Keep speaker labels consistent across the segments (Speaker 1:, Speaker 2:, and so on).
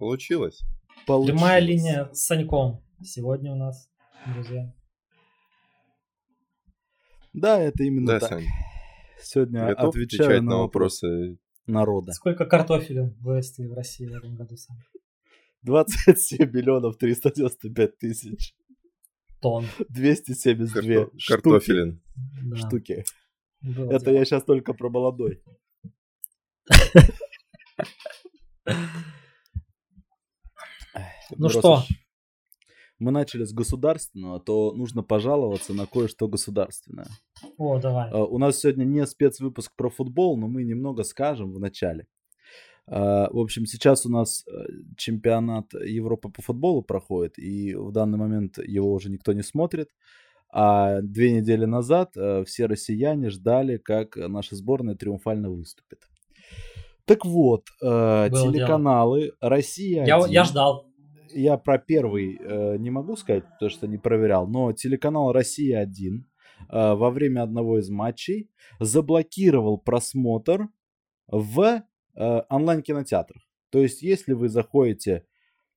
Speaker 1: Получилось.
Speaker 2: Получилось.
Speaker 3: Прямая линия с Саньком. Сегодня у нас, друзья.
Speaker 2: Да, это именно
Speaker 1: Да,
Speaker 2: так.
Speaker 1: Сань.
Speaker 2: Сегодня
Speaker 1: Готов
Speaker 2: отвечаю
Speaker 1: отвечать
Speaker 2: на вопросы народа.
Speaker 3: Сколько картофеля вырастили в России в этом году, Сань?
Speaker 2: 27 миллионов 395 тысяч
Speaker 3: Тонн.
Speaker 2: 272
Speaker 1: Карто-
Speaker 2: штуки.
Speaker 1: Картофелин.
Speaker 3: Да.
Speaker 2: штуки.
Speaker 3: Было
Speaker 2: Это
Speaker 3: дело.
Speaker 2: я сейчас только про молодой.
Speaker 3: Ну
Speaker 2: раз
Speaker 3: что?
Speaker 2: Мы начали с государственного, то нужно пожаловаться на кое-что государственное.
Speaker 3: О, давай.
Speaker 2: А, У нас сегодня не спецвыпуск про футбол, но мы немного скажем в начале. А, В общем, сейчас у нас э, чемпионат Европы по футболу проходит, и в данный момент его уже никто не смотрит. А две недели назад э, все россияне ждали, как наша сборная триумфально выступит. Так вот, э,
Speaker 3: Было дело.
Speaker 2: телеканалы Россия.
Speaker 3: Я,
Speaker 2: 1,
Speaker 3: я ждал.
Speaker 2: Я про первый э, не могу сказать, потому что не проверял, но телеканал Россия 1 э, во время одного из матчей заблокировал просмотр в э, онлайн-кинотеатрах. То есть, если вы заходите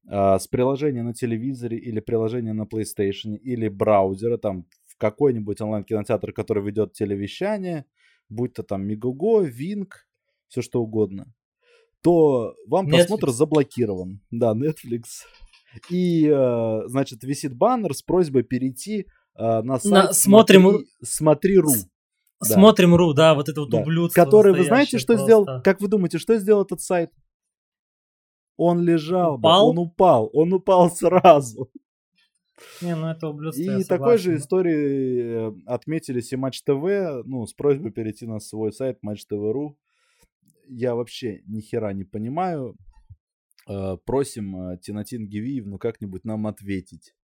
Speaker 2: э, с приложения на телевизоре или приложения на PlayStation или браузера там в какой-нибудь онлайн-кинотеатр, который ведет телевещание, будь то там Мегого, Винк, все что угодно, то вам
Speaker 3: Netflix.
Speaker 2: просмотр заблокирован. Да, Netflix. И, э, значит, висит баннер с просьбой перейти э, на сайт
Speaker 3: смотрим-
Speaker 2: смотри, смотри.ру.
Speaker 3: С-
Speaker 2: Да.
Speaker 3: Смотрим РУ, да, вот это вот
Speaker 2: Да.
Speaker 3: ублюдство.
Speaker 2: Который, вы знаете, что
Speaker 3: просто.
Speaker 2: сделал? Как вы думаете, что сделал этот сайт? Он лежал, бы,
Speaker 3: Упал?
Speaker 2: он упал, он упал сразу.
Speaker 3: Не, ну это ублюдство,
Speaker 2: И такой же
Speaker 3: согласен.
Speaker 2: истории э, отметились и Матч ТВ, ну, с просьбой перейти на свой сайт Матч ТВ.ру. Я вообще ни хера не понимаю. Э, Просим э, Тинатин Гивиевну как-нибудь нам ответить.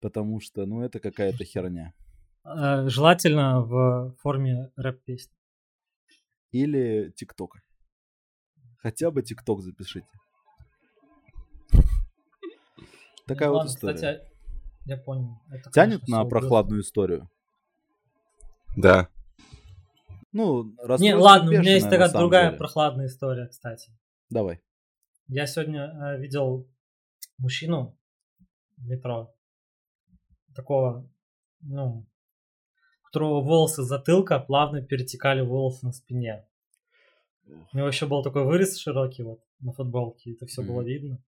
Speaker 2: Потому что, ну, это какая-то херня.
Speaker 3: Э, Желательно в форме рэп-песни.
Speaker 2: Или ТикТок. Хотя бы ТикТок запишите. Такая
Speaker 3: Ну
Speaker 2: вот
Speaker 3: ладно,
Speaker 2: история.
Speaker 3: Кстати, я понял. Это,
Speaker 2: Тянет
Speaker 3: конечно,
Speaker 2: на прохладную историю?
Speaker 1: Да.
Speaker 2: Ну,
Speaker 3: ублюдство. Не, ладно, у меня есть такая другая
Speaker 2: деле.
Speaker 3: прохладная история, кстати.
Speaker 2: Давай.
Speaker 3: Я сегодня э, видел мужчину в метро. Такого, ну, у которого волосы с затылка плавно перетекали волосы на спине. У него еще был такой вырез широкий вот на футболке, это все было
Speaker 2: Мгм.
Speaker 3: видно.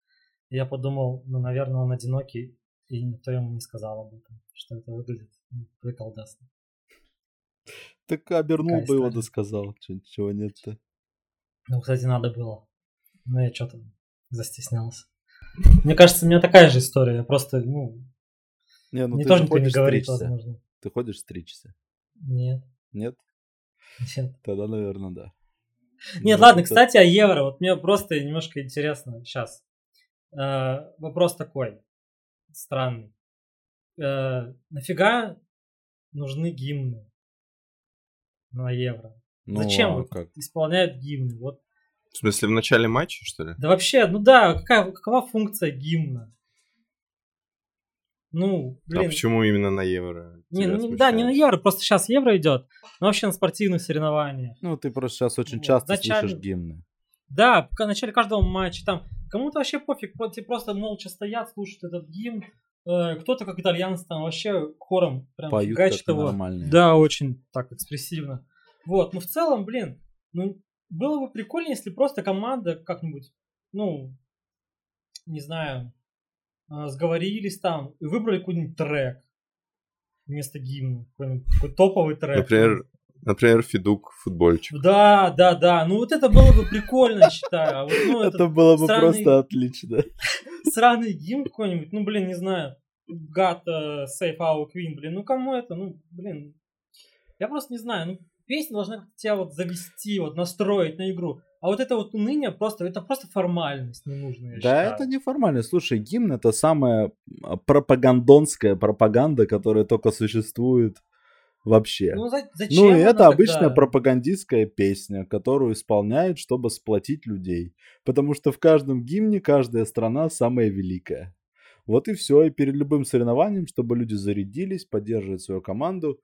Speaker 3: И я подумал, ну, наверное, он одинокий, и никто ему не сказал об этом, что это выглядит ну, приколдасно.
Speaker 2: Так обернул
Speaker 3: Такая
Speaker 2: бы его, да сказал. Чего нет-то.
Speaker 3: Ну, кстати, надо было. Но я что-то застеснялся. Мне кажется, у меня такая же история. Я просто, ну,
Speaker 2: Не, ну
Speaker 3: мне
Speaker 2: ты
Speaker 3: тоже
Speaker 2: же
Speaker 3: никто не говорит,
Speaker 2: стричься.
Speaker 3: возможно.
Speaker 2: Ты ходишь стричься?
Speaker 3: Нет,
Speaker 2: Нет?
Speaker 3: нет.
Speaker 2: Тогда, наверное, да.
Speaker 3: Нет,
Speaker 2: Ну,
Speaker 3: ладно,
Speaker 2: это-
Speaker 3: кстати, о евро. Вот мне просто немножко интересно сейчас. вопрос такой странный. Э, нафига нужны гимны на евро?
Speaker 2: Ну,
Speaker 3: Зачем
Speaker 2: а
Speaker 3: вот
Speaker 2: как?
Speaker 3: исполняют гимны? Вот,
Speaker 1: В смысле, в начале матча, что ли?
Speaker 3: да вообще, ну да, какая, какова функция гимна? Ну, блин,
Speaker 1: А почему именно на евро?
Speaker 3: не, ну, не- да, не на евро, просто сейчас евро идет, но вообще на спортивных соревнованиях.
Speaker 2: Ну, ты просто сейчас очень
Speaker 3: Вот,
Speaker 2: часто
Speaker 3: вначале-
Speaker 2: слышишь гимны.
Speaker 3: Да, в начале каждого матча там кому-то вообще пофиг, вот те просто молча стоят, слушают этот гимн. Э, кто-то, как итальянцы, там вообще хором прям
Speaker 2: Поют
Speaker 3: фигачит его.
Speaker 2: нормальные.
Speaker 3: Да, очень так экспрессивно. Вот, ну в целом, блин, ну было бы прикольно, если просто команда как-нибудь, ну, не знаю, э, сговорились там и выбрали какой-нибудь трек вместо гимна, какой-нибудь топовый трек.
Speaker 1: Например, например, Федук футбольчик.
Speaker 3: Да, да, да. Ну вот это было бы прикольно, считаю. А вот, ну,
Speaker 2: Это было бы
Speaker 3: странный-
Speaker 2: просто отлично.
Speaker 3: сраный гимн какой-нибудь, ну, блин, не знаю, God uh, Save Our Queen, блин, ну кому это, ну, блин, я просто не знаю, ну, песня должна тебя вот завести, вот настроить на игру, а вот это вот уныние просто, это просто формальность ненужная,
Speaker 2: Да,
Speaker 3: считаю.
Speaker 2: это неформально. Слушай, гимн это самая а, пропагандонская пропаганда, которая только существует вообще.
Speaker 3: Ну, за- зачем
Speaker 2: Ну, и это
Speaker 3: тогда?
Speaker 2: обычная пропагандистская песня, которую исполняют, чтобы сплотить людей. Потому что в каждом гимне каждая страна самая великая. Вот и все. И перед любым соревнованием, чтобы люди зарядились, поддерживать свою команду,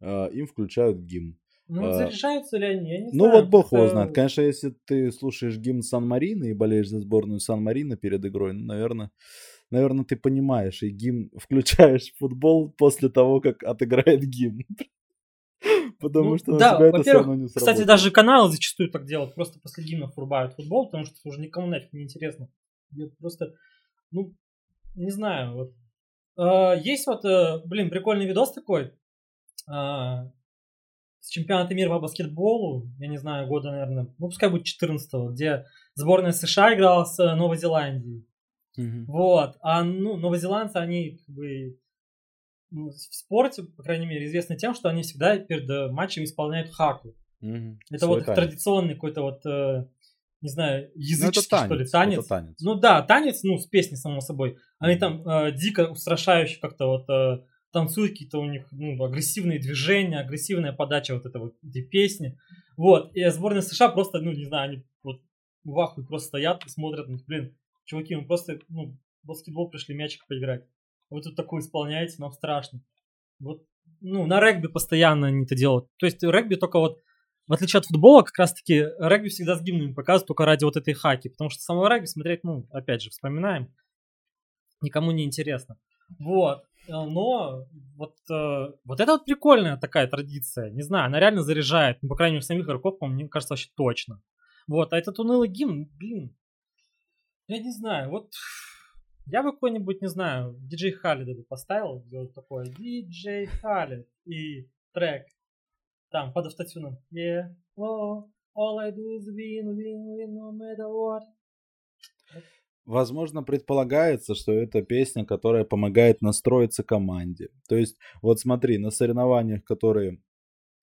Speaker 2: э, им включают гимн.
Speaker 3: Ну,
Speaker 2: А,
Speaker 3: заряжаются ли они? Я не
Speaker 2: Ну
Speaker 3: знаю.
Speaker 2: вот бог его знает. Конечно, если ты слушаешь гимн Сан-Марино и болеешь за сборную Сан-Марино перед игрой, ну, наверное, наверное, ты понимаешь, и гимн включаешь в футбол после того, как отыграет гимн. Потому
Speaker 3: Ну,
Speaker 2: что на
Speaker 3: да,
Speaker 2: тебя это все равно не
Speaker 3: Кстати,
Speaker 2: сработает.
Speaker 3: даже каналы зачастую так делают, просто после гимнов врубают футбол, потому что уже никому нафиг не интересно. Просто, ну, не знаю, вот. А, есть вот, э, блин, прикольный видос такой, а, с чемпионата мира по баскетболу, я не знаю, года, наверное, ну, пускай будет 14 где сборная США играла с э, Новой Зеландией.
Speaker 2: Мгм.
Speaker 3: Вот. А ну, новозеландцы, они как бы ну, в спорте, по крайней мере, известны тем, что они всегда перед э, матчем исполняют хаку.
Speaker 2: Мгм.
Speaker 3: Это
Speaker 2: Свой
Speaker 3: вот их
Speaker 2: танец.
Speaker 3: традиционный какой-то вот, э, не знаю,
Speaker 2: Ну,
Speaker 3: языческий, что ли, танец.
Speaker 2: это танец.
Speaker 3: Ну да, танец, ну, с песней, само собой. Они там э, дико устрашающе как-то вот э, танцуют, какие-то у них ну, агрессивные движения, агрессивная подача вот этого, этой песни. Вот, и сборная США просто, ну, не знаю, они вот в ахуе просто стоят и смотрят, ну, блин, чуваки, мы просто, ну, в баскетбол пришли мячик поиграть. Вы тут такое исполняете, нам страшно. Вот, ну, на регби постоянно они это делают. То есть регби только вот, в отличие от футбола, как раз-таки регби всегда с гимнами показывают только ради вот этой хаки. Потому что самого регби смотреть, ну, опять же, вспоминаем, никому не интересно. Вот. Э, Но вот, э, вот это вот прикольная такая традиция. Не знаю, она реально заряжает. Ну, по крайней мере, самих игроков, мне кажется, вообще точно. Вот. А этот унылый гимн, блин, я не знаю. Вот я бы какой-нибудь, не знаю, диджей Халида бы поставил, вот такое диджей Халид и трек там под автотюном. Yeah, oh, all I do is win, win, win, no matter what.
Speaker 2: Возможно, предполагается, что это песня, которая помогает настроиться команде. То есть, вот смотри, на соревнованиях, которые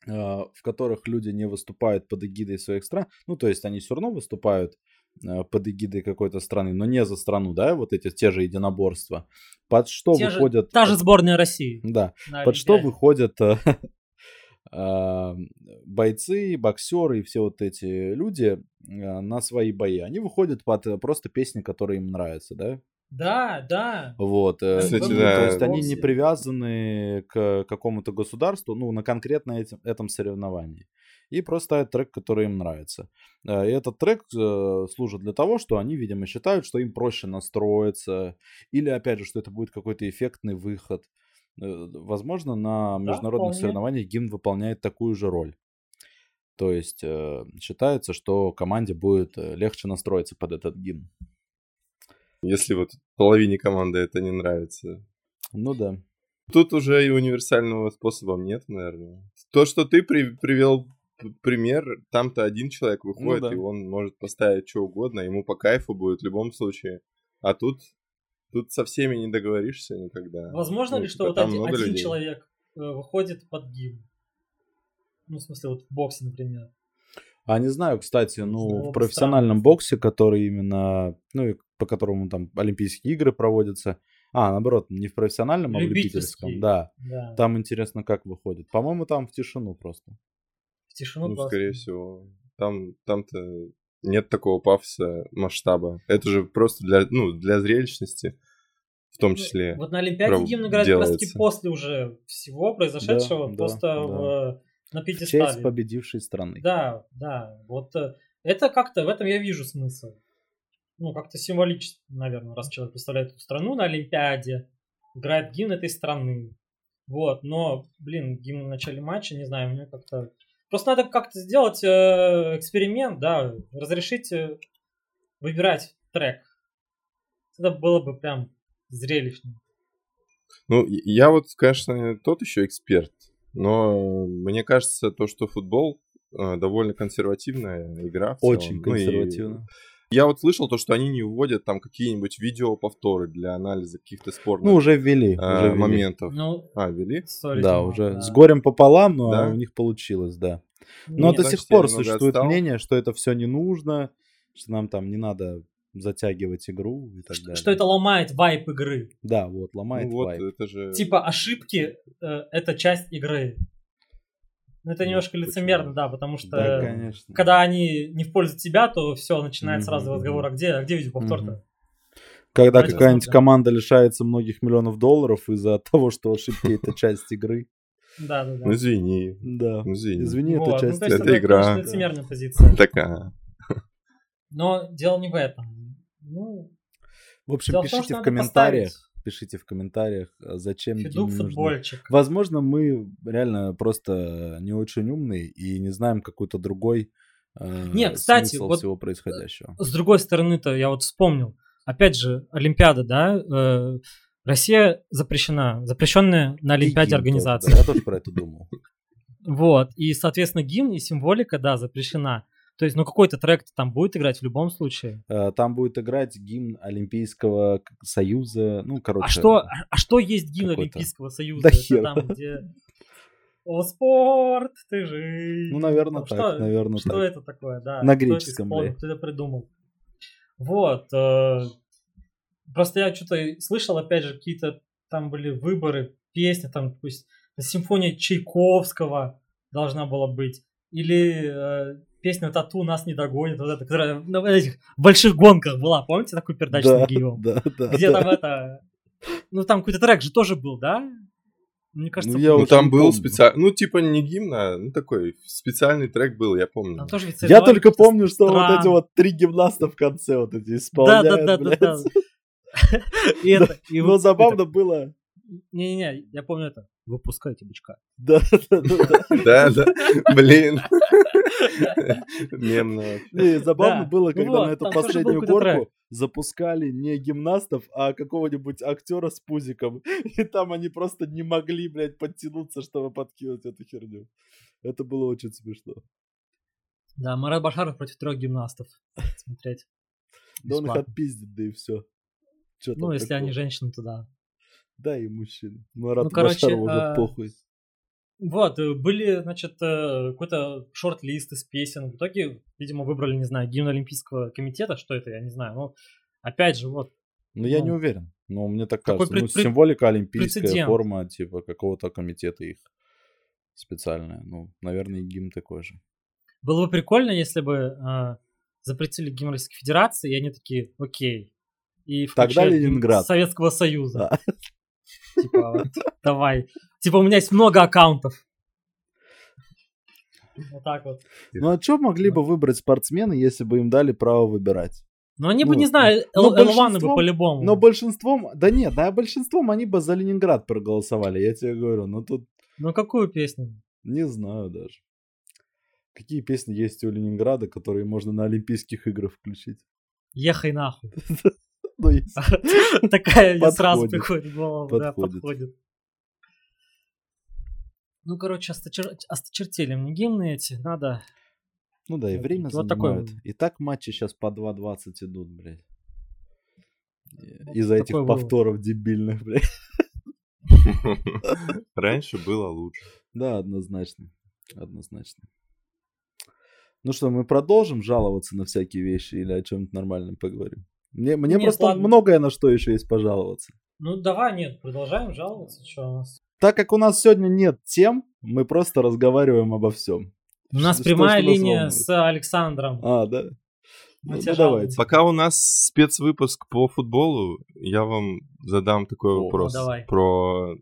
Speaker 2: э, в которых люди не выступают под эгидой своих стран, ну, то есть они все равно выступают э, под эгидой какой-то страны, но не за страну, да, вот эти те же единоборства. Под что
Speaker 3: Те же-
Speaker 2: выходят...
Speaker 3: та же сборная России.
Speaker 2: Да, под что
Speaker 3: Олимпиаде.
Speaker 2: выходят э, э, бойцы, боксеры и все вот эти люди э, на свои бои. Они выходят под э, просто песни, которые им нравятся, да?
Speaker 3: Да, да.
Speaker 2: Вот. э,
Speaker 1: Кстати,
Speaker 2: ну,
Speaker 1: да.
Speaker 2: То есть они не привязаны к какому-то государству, ну, на конкретно этим, этом соревновании. И просто ставят трек, который им нравится. Э, И этот трек служит для того, что они, видимо, считают, что им проще настроиться. Или, опять же, что это будет какой-то эффектный выход. Э, Возможно, на международных
Speaker 3: вполне.
Speaker 2: соревнованиях гимн выполняет такую же роль. То есть э, считается, что команде будет э, легче настроиться под этот гимн.
Speaker 1: Если вот половине команды это не нравится.
Speaker 2: Ну да.
Speaker 1: Тут уже и универсального способа нет, наверное. То, что ты при- привел пример, там-то один человек выходит,
Speaker 2: Ну да.
Speaker 1: и он может поставить что угодно, ему по кайфу будет в любом случае. А тут, тут со всеми не договоришься никогда.
Speaker 3: Возможно
Speaker 1: Ну,
Speaker 3: ли, что
Speaker 1: типа,
Speaker 3: вот один, один
Speaker 1: людей.
Speaker 3: человек э, выходит под гимн? Ну, в смысле, вот в боксе, например.
Speaker 2: А не знаю, кстати, ну, в профессиональном боксе, который именно, ну, и по которому там Олимпийские игры проводятся, а, наоборот, не в профессиональном, а в любительском, да.
Speaker 3: Да.
Speaker 2: Там интересно, как выходит. По-моему, там в тишину просто.
Speaker 3: В тишину
Speaker 1: Ну,
Speaker 3: просто.
Speaker 1: скорее всего. Там, там-то нет такого пафоса, масштаба. Это же просто для, ну, для зрелищности в том числе.
Speaker 3: Вот на Олимпиаде гимн играет как раз таки после уже всего произошедшего,
Speaker 2: Да,
Speaker 3: просто
Speaker 2: да,
Speaker 3: в, на
Speaker 2: В честь
Speaker 3: пьедестале.
Speaker 2: победившей страны.
Speaker 3: Да, да. Вот э, это как-то, в этом я вижу смысл. Ну, как-то символично, наверное, раз человек представляет эту страну на Олимпиаде, играет гимн этой страны. Вот, но, блин, гимн в начале матча, не знаю, мне как-то... Просто надо как-то сделать э, эксперимент, да, разрешить э, выбирать трек. Это было бы прям зрелищно.
Speaker 1: Ну, я вот, конечно, тот еще эксперт, но мне кажется, то, что футбол э, довольно консервативная игра. в целом.
Speaker 2: Очень
Speaker 1: Ну и
Speaker 2: консервативно.
Speaker 1: Я вот слышал то, что они не вводят там какие-нибудь видеоповторы для анализа каких-то спорных
Speaker 2: Ну, уже ввели.
Speaker 1: э,
Speaker 2: уже ввели.
Speaker 1: моментов.
Speaker 3: Ну,
Speaker 1: А, вели?
Speaker 3: сори,
Speaker 2: Да, уже
Speaker 3: да.
Speaker 2: с горем пополам, но
Speaker 1: Да?
Speaker 2: у них получилось, да. Но
Speaker 3: Нет,
Speaker 2: до сих пор существует
Speaker 1: отстал.
Speaker 2: мнение, что это все не нужно, что нам там не надо затягивать игру и так
Speaker 3: что,
Speaker 2: далее.
Speaker 3: что это ломает вайп игры.
Speaker 2: Да, вот, ломает
Speaker 1: Ну вот,
Speaker 2: вайб.
Speaker 1: это же...
Speaker 3: Типа ошибки э, это часть игры. Ну, это
Speaker 1: Ну,
Speaker 3: немножко
Speaker 1: почему?
Speaker 3: лицемерно, да, потому что
Speaker 2: Да, конечно.
Speaker 3: когда они не в пользу тебя, то все, начинает
Speaker 2: Мгм,
Speaker 3: сразу разговор, а где, а где видеоповтор-то?
Speaker 2: Когда
Speaker 3: Давайте
Speaker 2: какая-нибудь
Speaker 3: посмотрим.
Speaker 2: команда лишается многих миллионов долларов из-за того, что ошибки это часть игры.
Speaker 3: Да, да, да.
Speaker 1: Ну извини.
Speaker 2: Да.
Speaker 1: Ну, извини.
Speaker 2: Извини,
Speaker 3: Вот,
Speaker 2: это
Speaker 3: ну,
Speaker 2: часть...
Speaker 3: есть
Speaker 1: это
Speaker 3: это,
Speaker 1: игра.
Speaker 3: лицемерная позиция.
Speaker 1: Такая.
Speaker 3: Но дело не в этом. Ну,
Speaker 2: В общем,
Speaker 3: дело в том,
Speaker 2: пишите в комментариях, пишите в комментариях, а зачем
Speaker 3: Федук
Speaker 2: Диме нужно
Speaker 3: футбольчик.
Speaker 2: Возможно, мы реально просто не очень умные и не знаем какой-то другой э,
Speaker 3: Не, кстати,
Speaker 2: смысл
Speaker 3: вот-
Speaker 2: всего происходящего.
Speaker 3: С другой стороны-то, я вот вспомнил. Опять же, Олимпиада, да? э, Россия запрещена. Запрещенная на
Speaker 2: И
Speaker 3: Олимпиаде
Speaker 2: гимн
Speaker 3: организация.
Speaker 2: да, я тоже про это думал.
Speaker 3: Вот. И, соответственно, гимн и символика, да, запрещена. То есть, ну, какой-то трек там будет играть в любом случае.
Speaker 2: Э, Там будет играть гимн Олимпийского союза. Ну, короче.
Speaker 3: А что, а что есть гимн. Олимпийского союза?
Speaker 2: Да
Speaker 3: Это
Speaker 2: хер.
Speaker 3: там, где... О, спорт, ты жизнь.
Speaker 2: Ну, наверное, так,
Speaker 3: что-
Speaker 2: наверное,
Speaker 3: Что
Speaker 2: так.
Speaker 3: это такое, да?
Speaker 2: На
Speaker 3: это
Speaker 2: греческом, бля.
Speaker 3: Кто это придумал? Вот. э, Просто я что-то слышал, опять же, какие-то там были выборы, песни, там, пусть симфония Чайковского должна была быть. Или э, песня «Тату нас не догонит», вот эта, которая на этих больших гонках была, помните такую передачу с
Speaker 2: Да,
Speaker 3: Нагиевым?
Speaker 2: да, да.
Speaker 3: Где
Speaker 2: да.
Speaker 3: там это... Ну, там какой-то трек же тоже был, да? Мне кажется,
Speaker 2: Ну, я.
Speaker 1: Ну там
Speaker 2: не
Speaker 1: был специальный, ну типа не гимн, а ну такой специальный трек был, я помню.
Speaker 3: Там тоже
Speaker 2: Я только помню, что вот эти
Speaker 3: стран.
Speaker 2: вот три гимнаста в конце вот эти
Speaker 3: Да,
Speaker 2: исполняют,
Speaker 3: да, да, да,
Speaker 2: блядь.
Speaker 3: да. И это, и
Speaker 2: Но
Speaker 3: вот
Speaker 2: забавно было.
Speaker 3: Не-не-не, я помню это. Выпускайте бычка.
Speaker 2: Да, да, да, да.
Speaker 1: Да, блин. Мемно.
Speaker 2: Не, забавно было,
Speaker 3: Ну
Speaker 2: когда на эту последнюю горку запускали не гимнастов, а какого-нибудь актера с пузиком. И там они просто не могли, блядь, подтянуться, чтобы подкинуть эту херню. Это было очень смешно.
Speaker 3: Да, Марат Башаров против трех гимнастов. Смотреть.
Speaker 2: Да он их отпиздит, да и все.
Speaker 3: Ну, если они женщины, то да.
Speaker 2: Да, и мужчины. Марат
Speaker 3: Ну, короче,
Speaker 2: Башаров уже
Speaker 3: а,
Speaker 2: похуй.
Speaker 3: Вот, э, были, значит, э, какой-то шорт-лист из песен. В итоге, видимо, выбрали, не знаю, гимн Олимпийского комитета. Что это, я не знаю. Ну, опять же, вот.
Speaker 2: Но я
Speaker 3: ну,
Speaker 2: не уверен. Но мне так кажется. Ну,
Speaker 3: пред- пред-
Speaker 2: символика олимпийская
Speaker 3: прецедент?
Speaker 2: форма, типа, какого-то комитета их специальная. Ну, наверное, и гимн такой же.
Speaker 3: Было бы прикольно, если бы э, запретили гимн Российской Федерации, и они такие, окей. И
Speaker 2: Тогда Ленинград.
Speaker 3: Советского Союза.
Speaker 2: Да.
Speaker 3: Типа, вот, давай. Типа, у меня есть много аккаунтов. Вот так вот.
Speaker 2: Ну, а что могли бы выбрать спортсмены, если бы им дали право выбирать?
Speaker 3: Но они бы,
Speaker 2: Ну,
Speaker 3: не знаю,
Speaker 2: ну,
Speaker 3: L1 бы по-любому.
Speaker 2: Но большинством, да нет, да большинством они бы за Ленинград проголосовали, я тебе говорю. Но тут
Speaker 3: Ну, какую песню?
Speaker 2: не знаю даже. Какие песни есть у Ленинграда, которые можно на Олимпийских играх включить?
Speaker 3: Ехай нахуй.
Speaker 2: Ну, есть.
Speaker 3: Такая мне сразу приходит в голову. Да,
Speaker 2: Подходит.
Speaker 3: Ну, короче, осточер- осточертели мне гимны эти. Надо...
Speaker 2: Ну да, и время
Speaker 3: вот
Speaker 2: занимают. И так матчи сейчас по 2.20 идут, блядь.
Speaker 3: Вот
Speaker 2: Из-за этих повторов дебильных, блядь.
Speaker 1: Раньше было лучше.
Speaker 2: Да, однозначно. Однозначно. Ну что, мы продолжим жаловаться на всякие вещи или о чем-то нормальном поговорим? Мне, мне
Speaker 3: Нет,
Speaker 2: просто
Speaker 3: ладно.
Speaker 2: многое на что еще есть пожаловаться.
Speaker 3: Ну, давай, нет, продолжаем жаловаться. Что у нас?
Speaker 2: Так как у нас сегодня нет тем, мы просто разговариваем обо всем.
Speaker 3: У нас
Speaker 2: Что-
Speaker 3: прямая
Speaker 2: что нас
Speaker 3: линия
Speaker 2: волнует?
Speaker 3: с Александром.
Speaker 2: А, да?
Speaker 3: Мы
Speaker 2: Ну, ну, давайте.
Speaker 1: Пока у нас спецвыпуск по футболу, я вам задам такой
Speaker 2: О,
Speaker 1: вопрос.
Speaker 3: ну давай.
Speaker 1: Про...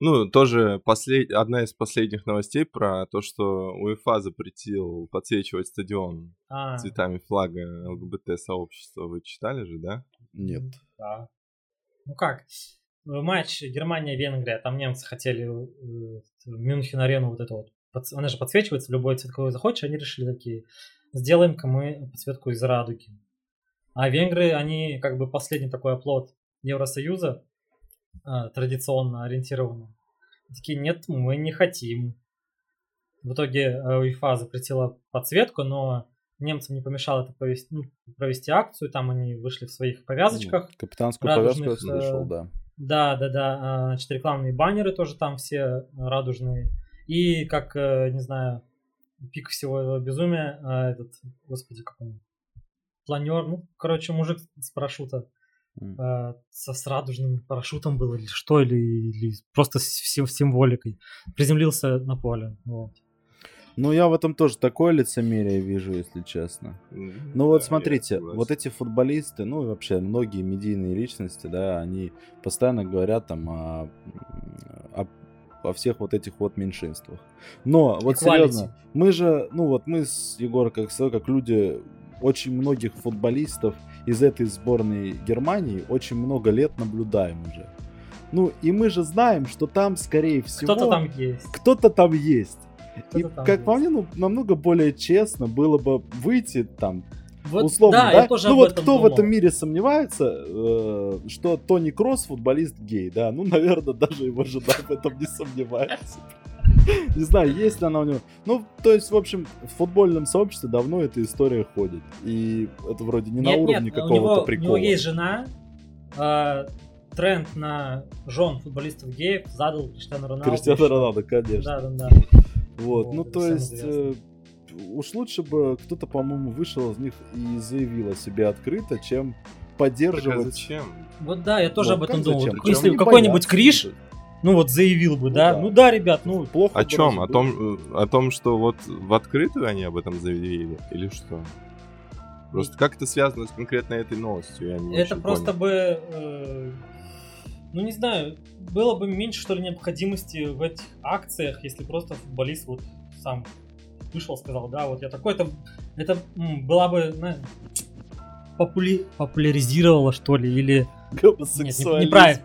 Speaker 1: Ну, тоже послед... одна из последних новостей про то, что УЕФА запретил подсвечивать стадион
Speaker 3: А,
Speaker 1: цветами флага ЛГБТ-сообщества. Вы читали же, да?
Speaker 2: Нет.
Speaker 3: Да. Ну как? Э, Матч Германия-Венгрия. Там немцы хотели э, Мюнхен-арену вот эту вот. подс- Она же подсвечивается любой цвет, какой захочешь. Они решили такие, сделаем-ка мы подсветку из радуги. А венгры, они как бы последний такой оплот Евросоюза, традиционно ориентированный. Такие, нет, мы не хотим. В итоге э, УЕФА запретила подсветку, но немцам не помешало это провести, ну, провести акцию. Там они вышли в своих повязочках.
Speaker 2: Капитанскую повязку я
Speaker 3: радужных,
Speaker 2: слышал,
Speaker 3: э,
Speaker 2: да.
Speaker 3: Да, да, да. а, Значит, рекламные баннеры тоже там все радужные. И как, э, не знаю, пик всего этого безумия, а, этот, господи, как он, планер, ну, короче, мужик с парашюта. Э, со, с радужным парашютом был или что, или, или просто с, сим- с символикой, приземлился на поле. Вот.
Speaker 2: Ну, я в этом тоже такое лицемерие вижу, если честно. Ну вот смотрите, вот эти футболисты, ну и вообще многие медийные личности, да, они постоянно говорят там о, о о всех вот этих вот меньшинствах. Но, вот
Speaker 3: Equality.
Speaker 2: серьезно, мы же, ну вот мы с Егором, как, как люди очень многих футболистов из этой сборной Германии очень много лет наблюдаем уже. Ну, и мы же знаем, что там, скорее всего...
Speaker 3: Кто-то там есть.
Speaker 2: Кто-то там есть. И,
Speaker 3: Кто-то там
Speaker 2: как по
Speaker 3: есть.
Speaker 2: мне, ну, намного более честно было бы выйти там,
Speaker 3: Вот,
Speaker 2: условно,
Speaker 3: да,
Speaker 2: да?
Speaker 3: я тоже
Speaker 2: ну вот кто в
Speaker 3: думал.
Speaker 2: этом мире сомневается, э, что Тони Кросс футболист гей, да? Ну, наверное, даже его жена в этом не сомневается. Не знаю, есть ли она у него. Ну, то есть, в общем, в футбольном сообществе давно эта история ходит. И это вроде не на
Speaker 3: Нет,
Speaker 2: уровне
Speaker 3: нет, у
Speaker 2: какого-то прикола.
Speaker 3: У него есть жена. а, тренд на жен футболистов геев задал Криштиану Роналду.
Speaker 2: Криштиану Роналду, конечно.
Speaker 3: Да, да, да.
Speaker 2: Вот,
Speaker 3: Вот,
Speaker 2: ну то есть э, уж лучше бы кто-то, по-моему, вышел из них и заявил о себе открыто, чем
Speaker 1: Так а
Speaker 2: поддерживать.
Speaker 1: зачем?
Speaker 3: Вот да, я тоже
Speaker 2: Ну,
Speaker 3: об этом
Speaker 2: как
Speaker 3: думал.
Speaker 2: зачем?
Speaker 3: Вот Если какой-нибудь Криш, ну вот заявил бы,
Speaker 2: Ну
Speaker 3: да,
Speaker 2: да.
Speaker 3: ну да, ребят, ну
Speaker 2: плохо.
Speaker 1: О чем? О том, э, о том, что вот в открытую они об этом заявили? Или что? Просто как это связано с конкретно этой новостью? Я не
Speaker 3: это просто
Speaker 1: понял.
Speaker 3: бы, э, ну не знаю, было бы меньше что ли необходимости в этих акциях, если просто футболист вот сам вышел, сказал, да, вот я такой, это, это м, была бы, знаешь, попули- популяризировала что ли, или
Speaker 2: Гомосексуализм.
Speaker 3: неправильно.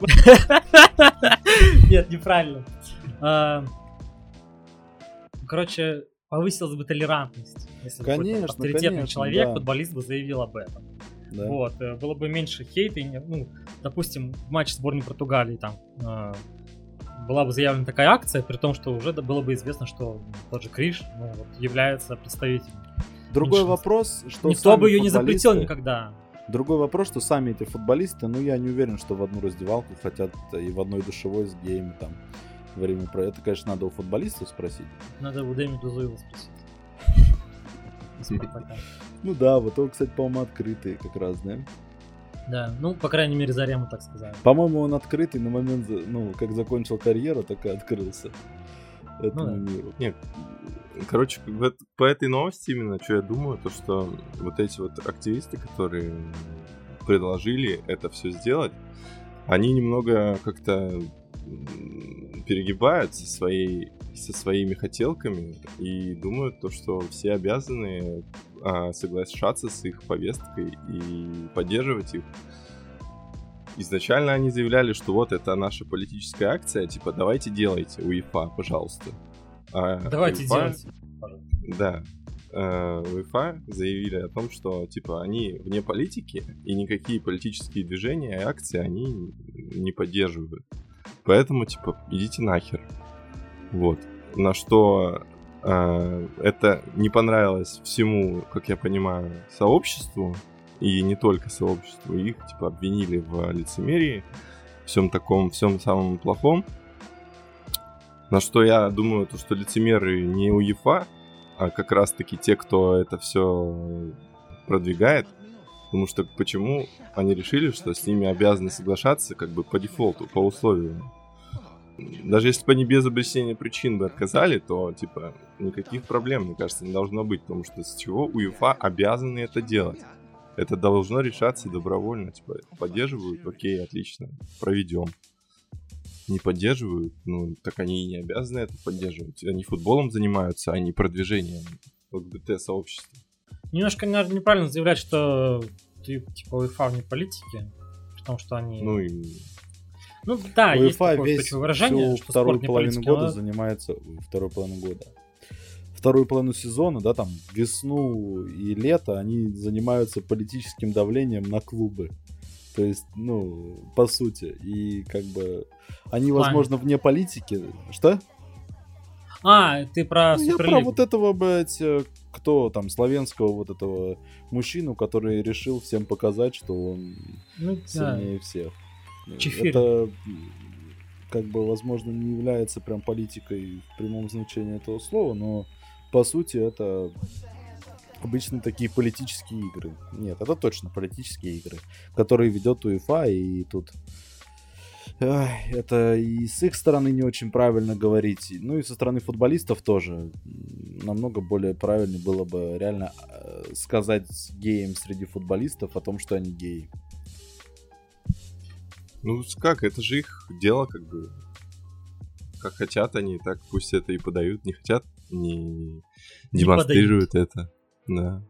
Speaker 3: Нет, неправильно. А, Короче, повысилась бы толерантность. Если бы
Speaker 2: Конечно,
Speaker 3: авторитетный
Speaker 2: конечно,
Speaker 3: человек,
Speaker 2: да.
Speaker 3: футболист бы заявил об этом.
Speaker 2: Да.
Speaker 3: Вот, э, было бы меньше хейта. и Ну, допустим, в матче сборной Португалии там э, была бы заявлена такая акция, при том, что уже было бы известно, что тот же Криш ну, вот, является представителем.
Speaker 2: Другой
Speaker 3: меньшинств.
Speaker 2: вопрос, что
Speaker 3: Никто бы ее не запретил никогда.
Speaker 2: Другой вопрос, что сами эти футболисты, ну я не уверен, что в одну раздевалку хотят э, и в одной душевой с геями там время про это, конечно, надо у футболистов спросить.
Speaker 3: Надо у Дэми Дузуила спросить.
Speaker 2: Ну да, вот он, кстати, по-моему, открытый как раз, да?
Speaker 3: Да, ну, по крайней мере, Зарему так сказали.
Speaker 2: По-моему, он открытый на момент, ну, как закончил карьеру, так и открылся этому
Speaker 3: Ну да.
Speaker 2: миру.
Speaker 1: Нет, короче, по этой новости именно, что я думаю, то что вот эти вот активисты, которые предложили это все сделать, они немного как-то перегибают со, своей, со своими хотелками и думают то, что все обязаны а, соглашаться с их повесткой и поддерживать их. Изначально они заявляли, что вот это наша политическая акция, типа давайте делайте УЕФА, пожалуйста. А
Speaker 3: Давайте
Speaker 1: УЕФА
Speaker 3: делать.
Speaker 1: да. Э, УЕФА заявили о том, что типа они вне политики и никакие политические движения и акции они не поддерживают. Поэтому типа идите нахер. Вот. На что э, это не понравилось всему, как я понимаю, сообществу и не только сообществу. Их типа обвинили в лицемерии, всем таком, всем самом плохом. На что я думаю, то, что лицемеры не УЕФА, а как раз-таки те, кто это все продвигает. Потому что почему они решили, что с ними обязаны соглашаться как бы по дефолту, по условиям. Даже если бы они без объяснения причин бы отказали, то, типа, никаких проблем, мне кажется, не должно быть. Потому что с чего УЕФА обязаны это делать? Это должно решаться добровольно. Типа, поддерживают, окей, отлично, проведем. Не поддерживают, ну, так они и не обязаны это поддерживать. Они футболом занимаются, а не продвижением ЛГБТ-сообщества.
Speaker 3: Немножко, наверное, неправильно заявлять, что ты, типа, УЕФА вне политики, потому что они...
Speaker 1: Ну и
Speaker 3: Ну да, есть
Speaker 2: УЕФА
Speaker 3: такое
Speaker 2: весь
Speaker 3: выражение,
Speaker 2: всю
Speaker 3: что
Speaker 2: вторую
Speaker 3: не
Speaker 2: половину года
Speaker 3: но-
Speaker 2: занимается вторую половину года. Вторую половину сезона, да, там весну и лето они занимаются политическим давлением на клубы. То есть, ну, по сути, и как бы они, возможно, вне политики. Что?
Speaker 3: А, ты про
Speaker 2: Ну, я про вот этого, блядь, э, кто там, славянского вот этого мужчину, который решил всем показать, что он
Speaker 3: Ну, да.
Speaker 2: сильнее всех.
Speaker 3: Чефирин.
Speaker 2: Это как бы, возможно, не является прям политикой в прямом значении этого слова, но по сути это обычно такие политические игры. Нет, это точно политические игры, которые ведет УЕФА, и тут это и с их стороны не очень правильно говорить, ну и со стороны футболистов тоже намного более правильно было бы реально э, сказать геям среди футболистов о том, что они геи.
Speaker 1: Ну как, это же их дело как бы. как хотят они, так пусть это и подают. Не хотят, не демонстрируют это. Да.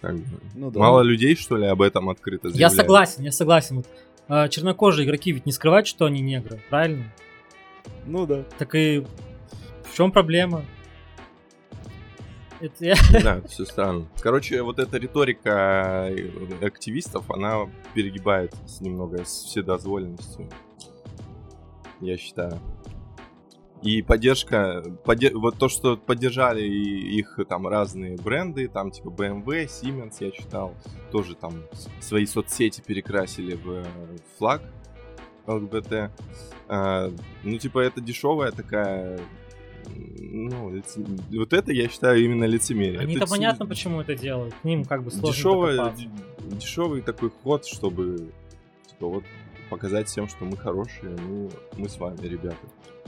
Speaker 1: Как бы.
Speaker 2: Ну да.
Speaker 1: Мало людей, что ли, об этом открыто
Speaker 3: Я
Speaker 1: заявляют?
Speaker 3: согласен, я согласен. Вот, э, чернокожие игроки ведь не скрывают, что они негры, правильно?
Speaker 2: Ну да.
Speaker 3: Так и в чем проблема? Это я-
Speaker 1: знаю, все странно. Короче, вот эта риторика э, активистов, она перегибает с немного с вседозволенностью. Я считаю. И поддержка, подде- вот то, что поддержали их там разные бренды, там типа BMW, Siemens, я читал, тоже там свои соцсети перекрасили в флаг ЛГБТ. А, ну, типа, это дешевая такая ну, лице- вот это я считаю именно лицемерие.
Speaker 3: Они-то
Speaker 1: Это
Speaker 3: понятно, почему это делают. К ним как бы сложно
Speaker 1: дешевый,
Speaker 3: докопаться.
Speaker 1: д- дешевый такой ход, чтобы типа вот показать всем, что мы хорошие, мы, мы с вами, ребята.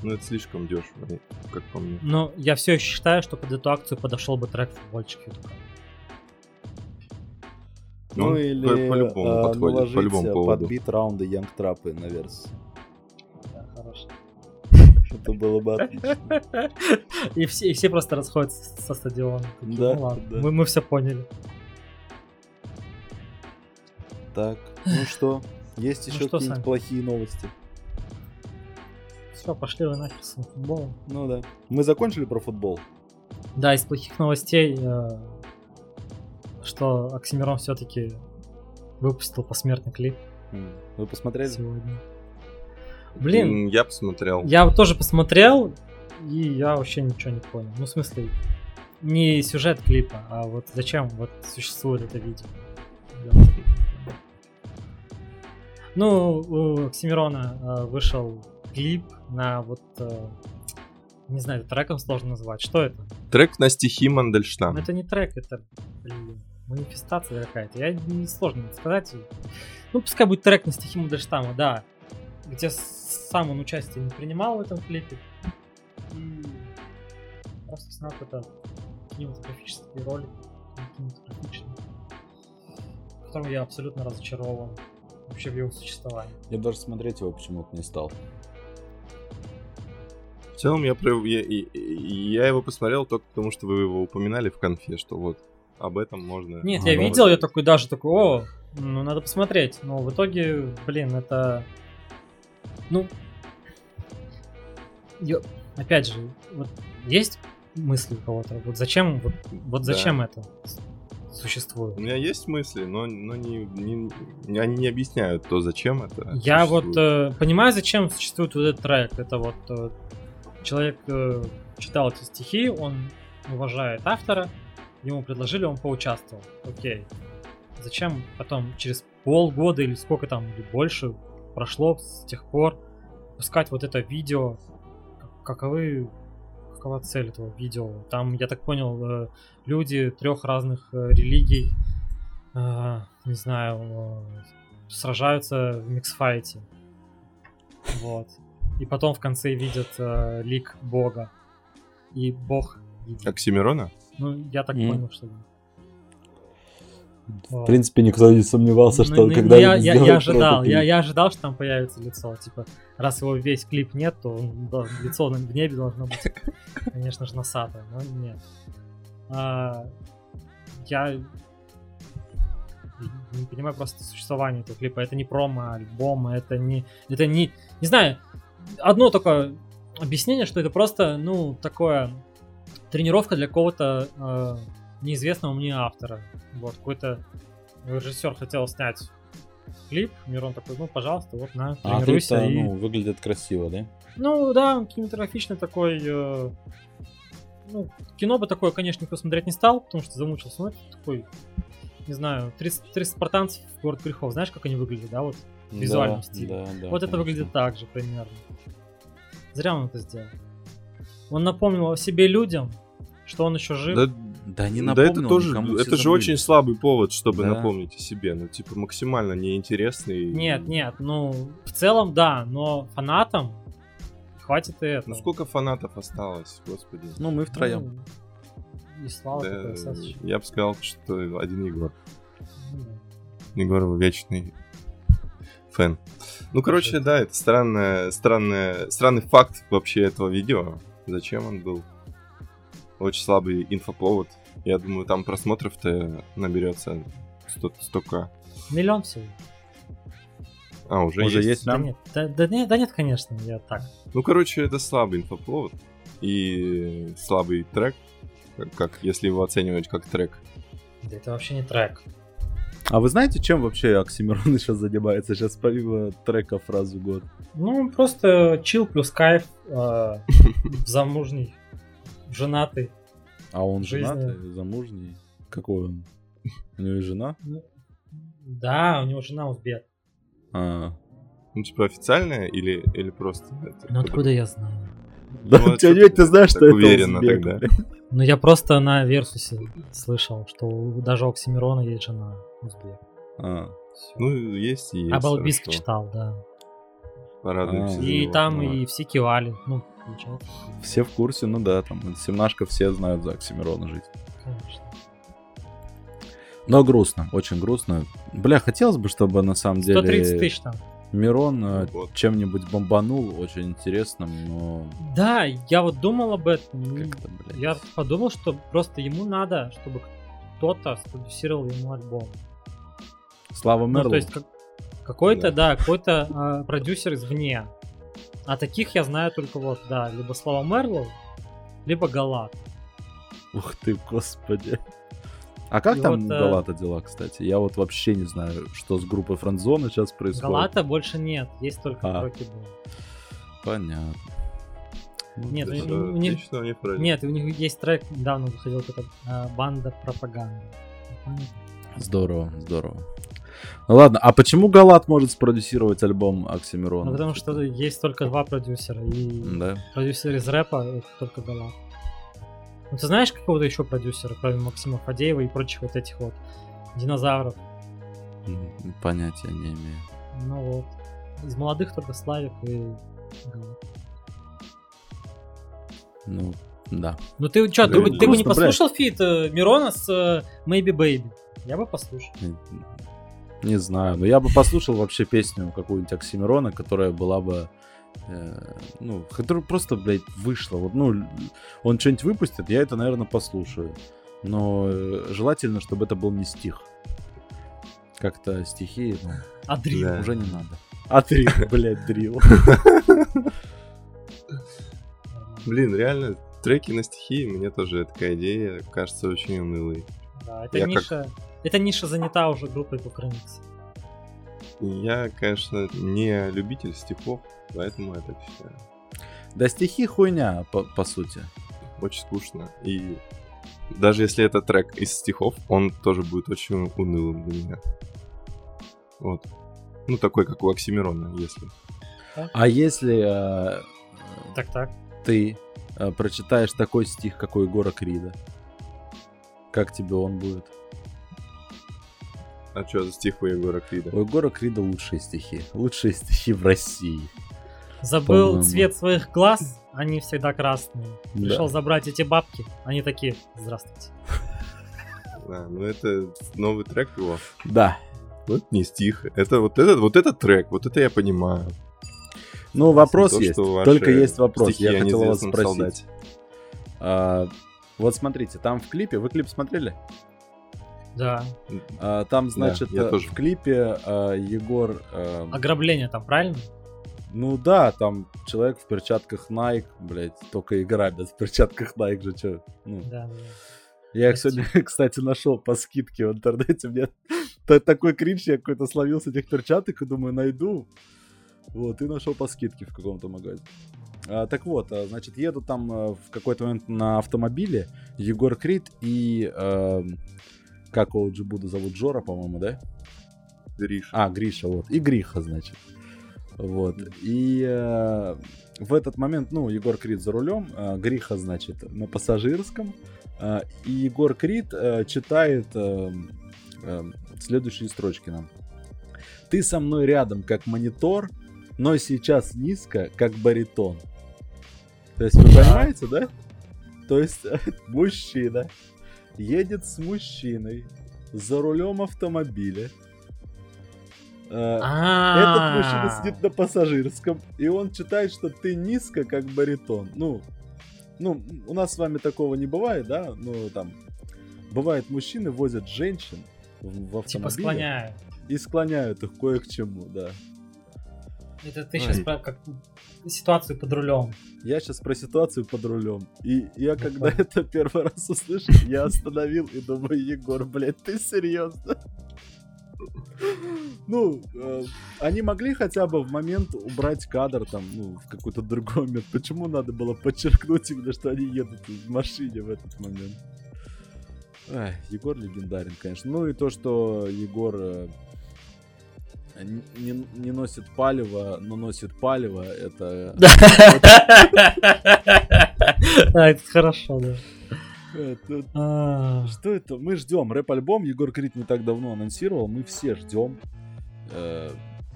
Speaker 1: Ну это слишком дешево, как по мне.
Speaker 3: Но я все еще считаю, что под эту акцию подошел бы трек футбольчик Ютуба.
Speaker 2: Ну,
Speaker 1: Он
Speaker 2: или
Speaker 1: по- по-любому
Speaker 2: э,
Speaker 1: подходит,
Speaker 2: наложить
Speaker 1: по любому
Speaker 2: э,
Speaker 1: поводу.
Speaker 2: под бит раунды Янг Трапы на версии.
Speaker 3: Да, хорошо.
Speaker 2: Это было бы отлично.
Speaker 3: И все, и все просто расходятся со стадиона. Такие,
Speaker 2: Да,
Speaker 3: ну ладно,
Speaker 2: да.
Speaker 3: Мы, мы все поняли.
Speaker 2: Так, ну что, есть
Speaker 3: Ну
Speaker 2: еще
Speaker 3: что,
Speaker 2: какие-нибудь плохие новости?
Speaker 3: Все, пошли вы нахер с футболом.
Speaker 2: Ну да. Мы закончили про футбол?
Speaker 3: Да, из плохих новостей, э, что Оксимирон все-таки выпустил посмертный клип
Speaker 2: Вы посмотрели?
Speaker 3: сегодня. Блин,
Speaker 1: Я посмотрел.
Speaker 3: я тоже посмотрел, и я вообще ничего не понял. Ну, в смысле, не сюжет клипа, а вот зачем вот существует это видео. Ну, у Оксимирона э, вышел клип на вот, э, не знаю, это треком сложно назвать. Что это?
Speaker 1: Трек на стихи
Speaker 3: Ну,
Speaker 1: Мандельштама.
Speaker 3: это не трек, это, блин, манифестация какая-то. Я не сложно сказать. Ну, пускай будет трек на стихи Мандельштама, да. Где сам он участие не принимал в этом клипе. И просто снял какой-то кинематографический ролик. не Кинематографичный. В котором я абсолютно разочарован вообще в его существовании.
Speaker 2: Я даже смотреть его почему-то не стал.
Speaker 1: В целом я, про- я, я его посмотрел только потому, что вы его упоминали в конфе, что вот об этом можно...
Speaker 3: Нет, я видел, я такой даже такой, о, ну надо посмотреть. Но в итоге, блин, это... Ну... ё- Опять же, вот есть мысли у кого-то? Вот зачем, вот, вот
Speaker 1: Да.
Speaker 3: зачем это существует?
Speaker 1: У меня есть мысли, но, но не, не- они не объясняют то, зачем это.
Speaker 3: Я вот
Speaker 1: существует.
Speaker 3: э, понимаю, зачем существует вот этот трек. Это вот э, человек э, читал эти стихи, он уважает автора, ему предложили, он поучаствовал. Окей. Зачем потом через полгода или сколько там, или больше прошло с тех пор пускать вот это видео? Как- Каковы какова цель этого видео? Там, я так понял, э, люди трех разных э, религий, не знаю, сражаются в миксфайте. Вот. И потом в конце видят э, лик бога. И бог видит.
Speaker 1: Оксимирона?
Speaker 3: Ну, я так
Speaker 2: Мгм.
Speaker 3: понял, что да.
Speaker 2: В принципе, никто не сомневался,
Speaker 3: Ну,
Speaker 2: что
Speaker 3: ну,
Speaker 2: он когда
Speaker 3: я, я, я ожидал, я, я ожидал, что там появится лицо. Типа, раз его весь клип нет, то дол- лицо на- в небе должно быть, конечно же, носатое, но нет. А, я не понимаю просто существование этого клипа. Это не промо-альбом, это не... Это не... Не знаю, одно только объяснение, что это просто, ну, такое тренировка для какого-то э, неизвестного мне автора. Вот, какой-то режиссер хотел снять клип, Мирон такой, ну, пожалуйста, вот на,
Speaker 2: А
Speaker 3: тренируйся.
Speaker 2: клип-то,
Speaker 3: и...
Speaker 2: ну, выглядит красиво, да?
Speaker 3: Ну да, кинематографичный такой. э, ну, кино бы такое, конечно, никто смотреть не стал, потому что замучился. Ну, это такой, не знаю, 30, 30 спартанцев в город грехов. Знаешь, как они выглядят, да, вот? В визуальном
Speaker 2: Да,
Speaker 3: стиле.
Speaker 2: да, да,
Speaker 3: вот это
Speaker 2: конечно.
Speaker 3: выглядит так же примерно. Зря он это сделал. Он напомнил о себе людям, что он еще жив.
Speaker 1: Да,
Speaker 2: Да не
Speaker 1: да
Speaker 2: напомнил,
Speaker 1: это тоже,
Speaker 2: никому,
Speaker 1: это же
Speaker 2: забыли.
Speaker 1: очень слабый повод, чтобы
Speaker 2: Да.
Speaker 1: напомнить о себе. Ну, типа, максимально неинтересный.
Speaker 3: Нет, нет, ну, в целом, да, но фанатам хватит и этого.
Speaker 1: Ну, сколько фанатов осталось, господи.
Speaker 2: Ну, мы втроем.
Speaker 3: Ну, И слава
Speaker 1: Да, я бы сказал, что один Егор.
Speaker 3: Ну да.
Speaker 1: Егор вечный Фэн. Ну, короче, да, это странная, странная, странный факт вообще этого видео. Зачем он был? Очень слабый инфоповод. Я думаю, там просмотров-то наберется 100, 100к.
Speaker 3: Миллион всего.
Speaker 1: А, уже,
Speaker 2: Уже
Speaker 1: есть?
Speaker 2: есть
Speaker 3: Да нет, да, да нет, да нет, конечно, я так.
Speaker 1: Ну, короче, это слабый инфоповод. И слабый трек. Как, как если его оценивать как трек.
Speaker 3: Да это вообще не трек.
Speaker 2: А вы знаете, чем вообще Оксимирон сейчас занимается? Сейчас помимо трека фразу год.
Speaker 3: Ну, просто чил плюс кайф, э, замужний, женатый.
Speaker 2: А он
Speaker 3: Жизнь,
Speaker 2: женатый, замужний? Какой он? У него есть жена?
Speaker 3: Ну, Да, у него жена узбек.
Speaker 2: А.
Speaker 1: Ну, типа официальная или, или просто...
Speaker 3: Ну откуда я знаю?
Speaker 2: Да,
Speaker 1: Ну,
Speaker 2: ведь
Speaker 1: ты
Speaker 2: ты знаешь, что это
Speaker 1: уверенно
Speaker 2: узбек,
Speaker 1: тогда?
Speaker 3: Ну я просто на Версусе слышал, что у- даже у Оксимирона есть жена узбек.
Speaker 2: А.
Speaker 3: Всё.
Speaker 1: Ну, есть и есть.
Speaker 3: а Балбиск
Speaker 1: хорошо.
Speaker 3: читал, да.
Speaker 1: Порадуемся
Speaker 2: А.
Speaker 3: И там
Speaker 1: Ну,
Speaker 3: и в Сикивале. Ну, получается,
Speaker 2: Все в курсе, ну да, там семнашка все знают за Оксимирона жить.
Speaker 3: конечно.
Speaker 2: Но грустно, очень грустно. Бля, хотелось бы, чтобы на самом деле
Speaker 3: 130 тысяч там.
Speaker 2: Мирон э,
Speaker 1: Вот.
Speaker 2: чем-нибудь бомбанул, очень интересным, но
Speaker 3: Да, я вот думал об этом. Я подумал, что просто ему надо, чтобы кто-то спродюсировал ему альбом.
Speaker 2: Слава
Speaker 3: Ну,
Speaker 2: Мерлоу.
Speaker 3: то есть как- какой-то,
Speaker 1: Да.
Speaker 3: да, какой-то а, продюсер извне. А таких я знаю только вот, да, либо Слава Мерлоу, либо Галат.
Speaker 2: Ух ты, господи. А как
Speaker 3: И
Speaker 2: там
Speaker 3: вот,
Speaker 2: у
Speaker 3: э,
Speaker 2: Галата дела, кстати? Я вот вообще не знаю, что с группой Френдзона сейчас происходит.
Speaker 3: Галата больше нет, есть только
Speaker 2: А. Понятно. Ну,
Speaker 3: Нет, у-
Speaker 1: что,
Speaker 3: у них-. Нет, у них есть трек, недавно выходил такой а, банда пропаганды.
Speaker 2: Здорово, здорово. Ну ладно, а почему Галат может спродюсировать альбом Оксимирона?
Speaker 3: Ну, потому что есть только два продюсера, и
Speaker 2: Да.
Speaker 3: продюсер из рэпа это только Галат. Ну, ты знаешь какого-то еще продюсера, кроме Максима Фадеева и прочих вот этих вот динозавров?
Speaker 2: Понятия не имею.
Speaker 3: Ну вот. Из молодых только Славик и.
Speaker 2: Ну, да.
Speaker 3: Ну ты что, ты, ты бы не послушал feat э, Мирона с э, Maybe Baby? Я бы послушал.
Speaker 2: Не, не знаю, но я бы послушал вообще песню какую-нибудь Оксимирона, которая была бы ну, которая просто, блядь, вышла. Вот, ну, он что-нибудь выпустит, я это, наверное, послушаю. Но э, желательно, чтобы это был не стих. Как-то стихи, ну,
Speaker 3: А Дрил?
Speaker 1: Да.
Speaker 2: уже не надо. А три, блядь, дрил.
Speaker 1: Блин, реально, треки на стихи, мне тоже такая идея кажется очень унылой.
Speaker 3: Да, это
Speaker 1: Я как-
Speaker 3: ниша. Это ниша занята уже группой Кукрыникс.
Speaker 1: Я, конечно, не любитель стихов, поэтому я так считаю.
Speaker 2: Да стихи хуйня, по, по сути.
Speaker 1: Очень скучно. И даже если это трек из стихов, он тоже будет очень унылым для меня. Вот. Ну, такой, как у Оксимирона, если.
Speaker 2: А если э,
Speaker 3: Так, так.
Speaker 2: ты э, прочитаешь такой стих, как у Егора Крида, как тебе он будет?
Speaker 1: А что за стих у Егора Крида?
Speaker 2: У Егора Крида лучшие стихи. Лучшие стихи в России.
Speaker 3: Забыл
Speaker 2: По-моему.
Speaker 3: цвет своих глаз, они всегда красные.
Speaker 2: Да.
Speaker 3: Пришел забрать эти бабки, они такие, здравствуйте.
Speaker 1: Да, ну это новый трек его.
Speaker 2: Да.
Speaker 1: Вот не стих. Это вот этот, вот этот трек, вот это я понимаю.
Speaker 2: Ну, вопрос
Speaker 1: то,
Speaker 2: есть. Только есть вопрос.
Speaker 1: стихи
Speaker 2: Я хотел вас спросить. А, вот смотрите, там в клипе, вы клип смотрели?
Speaker 3: Да.
Speaker 2: А, там, значит,
Speaker 1: я
Speaker 2: э,
Speaker 1: тоже.
Speaker 2: в клипе а, Егор... э,
Speaker 3: Ограбление там, правильно?
Speaker 2: ну да, там человек в перчатках Nike, блядь, только и грабят в перчатках Nike же, чё? Ну,
Speaker 3: Да, да.
Speaker 2: Я их сегодня, кстати, нашел по скидке в интернете. Мне та- такой кринж, я какой-то словил с этих перчаток и думаю, найду. Вот, и нашел по скидке в каком-то магазине. А, так вот, а, значит, еду там а, в какой-то момент на автомобиле Егор Крид и... эм, как его Джибуда зовут? Жора, по-моему, да?
Speaker 1: Гриш.
Speaker 2: А, Гриша, вот. И Гриха, значит. Вот. И э, в этот момент, ну, Егор Крид за рулем, э, Гриха, значит, на пассажирском. э, и Егор Крид э, читает э, э, следующие строчки нам. Ты со мной рядом, как монитор, но сейчас низко, как баритон. То есть, вы понимаете, да? То есть, мужчина едет с мужчиной за рулем автомобиля, Э,
Speaker 3: А.
Speaker 2: Этот мужчина сидит на пассажирском, и он читает, что ты низко, как баритон. Ну, ну, у нас с вами такого не бывает, да? Ну, там, бывает, мужчины возят женщин в, в
Speaker 3: Типа
Speaker 2: автомобиле
Speaker 3: склоняю.
Speaker 2: и склоняют их кое к чему, да.
Speaker 3: Это ты
Speaker 1: Ой.
Speaker 3: сейчас про как ситуацию под рулем.
Speaker 2: Я сейчас про ситуацию под рулем. И я когда
Speaker 3: понял.
Speaker 2: это первый раз услышал, я остановил и думаю, Егор, блядь, ты серьезно? Ну, э, они могли хотя бы в момент убрать кадр там, ну, в какой-то другой момент. Почему надо было подчеркнуть именно, что они едут в машине в этот момент? Ай, Егор легендарен, конечно. Ну и то, что Егор э, не, не носит палево, но носит палево, это...
Speaker 3: Да, это хорошо, да. А,
Speaker 2: Что это? Мы ждем рэп-альбом. Егор Крид не так давно анонсировал. Мы все ждем. Э,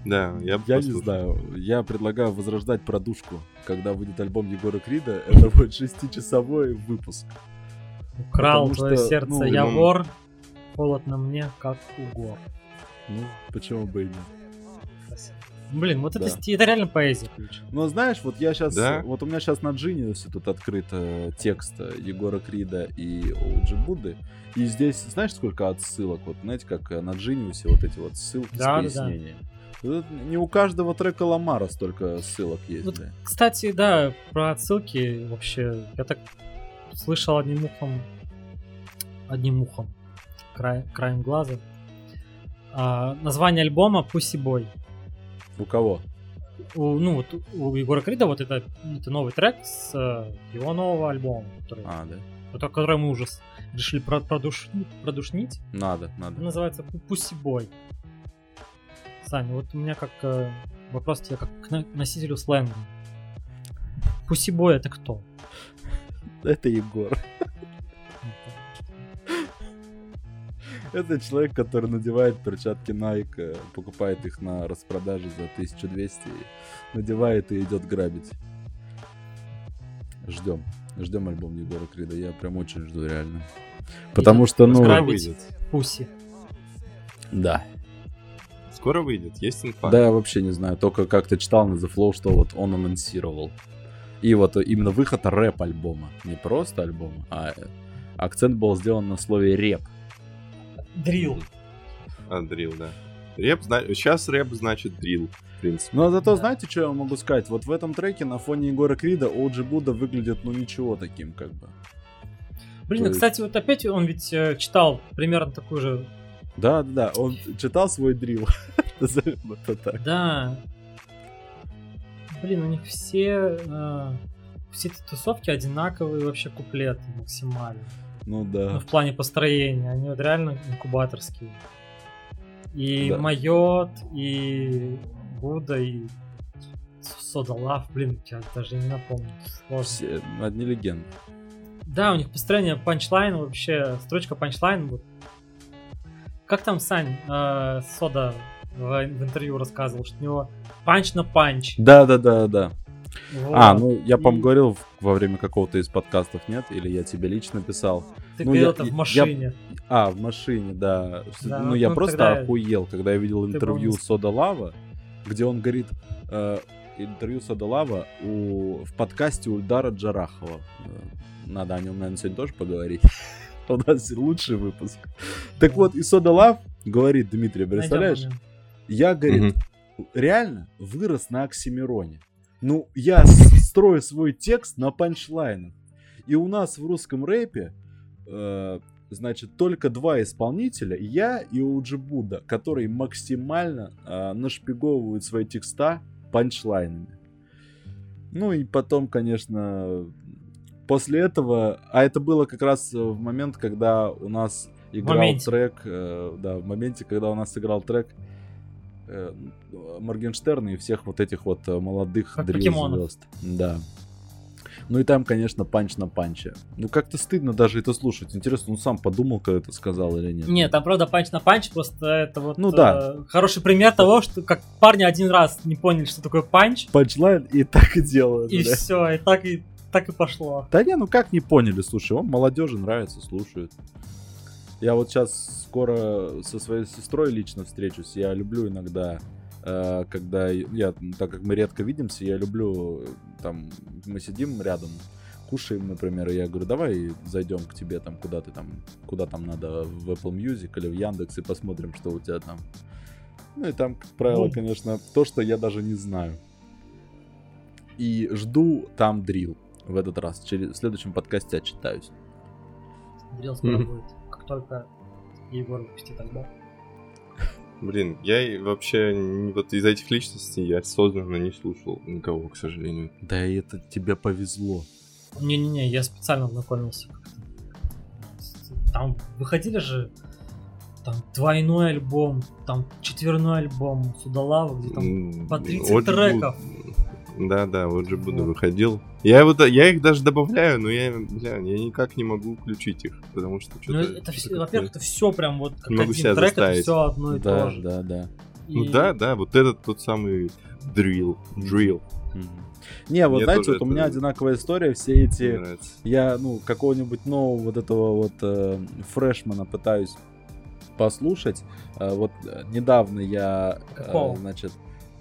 Speaker 1: Да, я
Speaker 2: Я не знаю. Я предлагаю возрождать продушку. Когда выйдет альбом Егора Крида, это будет шестичасовой выпуск.
Speaker 3: Украл твое сердце,
Speaker 2: ну,
Speaker 3: я
Speaker 1: ну,
Speaker 3: вор. Холодно мне, как у гор.
Speaker 2: Ну, почему бы и нет.
Speaker 3: Блин, вот это,
Speaker 2: Да.
Speaker 3: сти- это реально поэзия.
Speaker 2: Но знаешь, вот я сейчас,
Speaker 1: Да.
Speaker 2: вот у меня сейчас на Genius тут открыт э, текст э, Егора Крида и Оуджи Будды. И здесь, знаешь, сколько отсылок? Вот знаете, как э, на Genius вот эти вот ссылки
Speaker 3: Да, да,
Speaker 2: с
Speaker 3: да.
Speaker 2: пояснением. Тут Не у каждого трека Ламара столько ссылок есть,
Speaker 3: Вот,
Speaker 2: да.
Speaker 3: кстати, да, про отсылки вообще, я так слышал одним ухом, одним ухом, край, краем глаза. А, название альбома Pussy Boy.
Speaker 2: У кого?
Speaker 3: У, ну, вот у Егора Крида вот это, это новый трек с э, его нового альбома, который,
Speaker 2: А, да.
Speaker 3: вот который мы уже решили про- продушнить, продушнить.
Speaker 2: Надо, надо.
Speaker 3: Он называется Pussy Boy. Саня, вот у меня как э, вопрос тебе как к носителю сленга. Boy это кто?
Speaker 2: Это Егор. Это человек, который надевает перчатки Nike, э, покупает их на распродаже за 1200, и надевает и идет грабить. Ждем. Ждем альбом Егора Крида. Я прям очень жду, реально. Потому что, ну...
Speaker 1: Скоро выйдет.
Speaker 3: Пуси.
Speaker 2: Да.
Speaker 1: Скоро выйдет, есть инфа.
Speaker 2: Да, я вообще не знаю. Только как-то читал на The Flow, что вот он анонсировал. И вот именно выход рэп-альбома. Не просто альбома, а э, акцент был сделан на слове реп.
Speaker 3: Дрил.
Speaker 1: А, дрил, да. Рэп, зна... сейчас рэп значит дрил, в принципе.
Speaker 2: Но зато
Speaker 3: Да.
Speaker 2: знаете, что я могу сказать? Вот в этом треке на фоне Егора Крида Оджи Будда выглядит, ну, ничего таким, как бы.
Speaker 3: Блин, а, кстати, вот опять он ведь э, читал примерно такую же.
Speaker 2: Да, да, да, он читал свой дрил.
Speaker 3: Да. Блин, у них все э, все эти тусовки одинаковые вообще куплеты максимально.
Speaker 2: Ну
Speaker 3: Ну,
Speaker 2: да.
Speaker 3: в плане построения. Они вот реально инкубаторские. И
Speaker 2: Да.
Speaker 3: Майот, и Будда, и Сода Лав, блин, я даже не напомню. Сложно.
Speaker 2: Все одни легенды.
Speaker 3: Да, у них построение панчлайн вообще, строчка панчлайн. Вот. Как там Сань э, Сода в, в интервью рассказывал, что у него панч на панч.
Speaker 2: Да, да, да, да.
Speaker 3: Вот.
Speaker 2: А, ну я, по-моему,
Speaker 3: И
Speaker 2: говорил во время какого-то из подкастов, нет? Или я тебе лично писал.
Speaker 3: Ты
Speaker 2: ну,
Speaker 3: говорил
Speaker 2: я-
Speaker 3: это в
Speaker 2: я-
Speaker 3: машине.
Speaker 2: А, в машине, да.
Speaker 3: Да,
Speaker 2: ну,
Speaker 3: вот,
Speaker 2: я
Speaker 3: ну,
Speaker 2: просто
Speaker 3: тогда
Speaker 2: охуел, когда я видел интервью
Speaker 3: был
Speaker 2: Сода Лава, где он говорит, э, интервью Сода Лава у, в подкасте Эльдара Джарахова. Э, Надо о нем, наверное, сегодня тоже поговорить. У нас лучший выпуск. Так вот, и Soda Luv говорит, Дмитрий, представляешь, я, говорит, реально вырос на Оксимироне. Ну, я строю свой текст на панчлайнах. И у нас в русском рэпе, э, значит, только два исполнителя, я и OG Buda, которые максимально э, нашпиговывают свои текста панчлайнами. Ну и потом, конечно, после этого, а это было как раз в момент, когда у нас играл
Speaker 3: моменте.
Speaker 2: трек, э, да, в моменте, когда у нас играл трек э, Моргенштерна и всех вот этих вот э, молодых
Speaker 3: Как
Speaker 2: дрил
Speaker 3: покемонов.
Speaker 2: звезд. Да. Ну и там, конечно, панч на панче. Ну как-то стыдно даже это слушать. Интересно, он сам подумал, когда это сказал или нет?
Speaker 3: Нет, там правда панч на панч, просто это вот
Speaker 2: Ну да.
Speaker 3: э, хороший пример того, что как парни один раз не поняли, что такое панч,
Speaker 2: Панчлайн и так и делают.
Speaker 3: и
Speaker 2: бля.
Speaker 3: все, и так и так и пошло.
Speaker 2: Да не, ну как не поняли, слушай, он молодежи нравится, слушают. Я вот сейчас скоро со своей сестрой лично встречусь. Я люблю иногда, э, когда я, так как мы редко видимся, я люблю там мы сидим рядом, кушаем, например, и я говорю, давай зайдем к тебе там, куда ты там, куда там надо в Apple Music или в Яндекс и посмотрим, что у тебя там. Ну и там, как правило, конечно, то, что я даже не знаю. И жду там дрил в этот раз. Через, в следующем подкасте отчитаюсь.
Speaker 3: Дрил скоро будет, только Егор выпустит альбом.
Speaker 1: Блин, я вообще вот из этих личностей я осознанно не слушал никого, к сожалению.
Speaker 2: Да и это тебе повезло.
Speaker 3: Не-не-не, я специально знакомился как-то. Там выходили же там двойной альбом, там четверной альбом Судолава, где там по 30
Speaker 1: вот же
Speaker 3: треков.
Speaker 1: Да, да, вот же буду
Speaker 3: Вот.
Speaker 1: выходил. Я вот я их даже добавляю, но я, бля, я никак не могу включить их, потому что
Speaker 3: Ну,
Speaker 1: что-то.
Speaker 3: это все,
Speaker 1: что-то
Speaker 3: во-первых, это все прям вот как один
Speaker 1: себя
Speaker 3: трек, это
Speaker 1: заставить.
Speaker 3: все одно и
Speaker 2: да,
Speaker 3: то же.
Speaker 2: да, да.
Speaker 1: Ну
Speaker 3: И-
Speaker 1: да, да, вот этот тот самый drill, drill.
Speaker 2: Не, вот
Speaker 1: Мне
Speaker 2: знаете, вот у
Speaker 1: это
Speaker 2: меня одинаковая история, все эти... Я, ну, какого-нибудь нового вот этого вот э, фрешмана пытаюсь послушать. Э, вот э, недавно я, э, значит,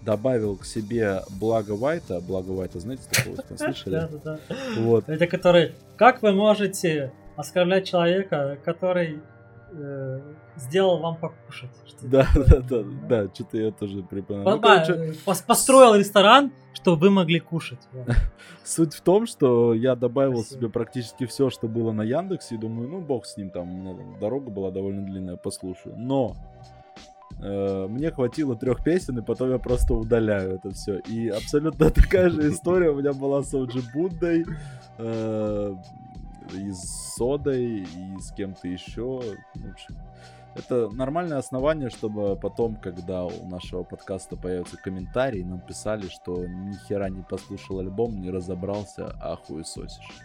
Speaker 2: добавил к себе Благо Вайта. Благо Вайта, знаете, такого слышали?
Speaker 3: да, да.
Speaker 2: Вот.
Speaker 3: Это который, как вы можете оскорблять человека, который э, сделал вам покушать?
Speaker 2: Да, да, да, да, что-то я тоже припоминаю.
Speaker 3: По-
Speaker 2: Ну, короче,
Speaker 3: э, пос- Построил ресторан, чтобы вы могли кушать. Вот.
Speaker 2: Суть в том, что я добавил
Speaker 3: Спасибо.
Speaker 2: себе практически все, что было на Яндексе, и думаю, ну бог с ним, там, дорога была довольно длинная, послушаю. Но мне хватило трех песен, и потом я просто удаляю это все. И абсолютно такая же история у меня была с Оджи Буддой, э, и с Содой, и с кем-то еще. В общем, это нормальное основание, чтобы потом, когда у нашего подкаста появятся комментарии, нам писали, что ни хера не послушал альбом, не разобрался, а хуесосишь.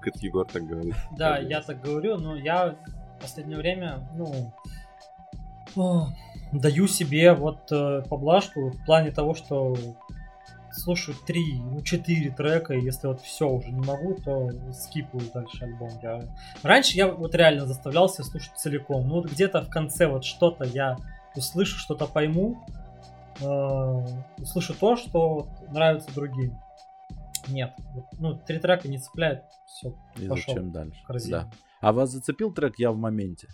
Speaker 1: Как Егор так говорит.
Speaker 3: Да, я так говорю, но я в последнее время, ну, даю себе вот э, поблажку в плане того, что слушаю три, ну, четыре трека, и если вот все уже не могу, то скипаю дальше альбом. Я... Раньше я вот реально заставлял себя слушать целиком. Ну, вот где-то в конце вот что-то я услышу, что-то пойму, э, услышу то, что нравится другим. Нет, ну, три трека не цепляет, все,
Speaker 2: И
Speaker 3: пошел
Speaker 2: зачем дальше? Да. А вас зацепил трек «Я в моменте»?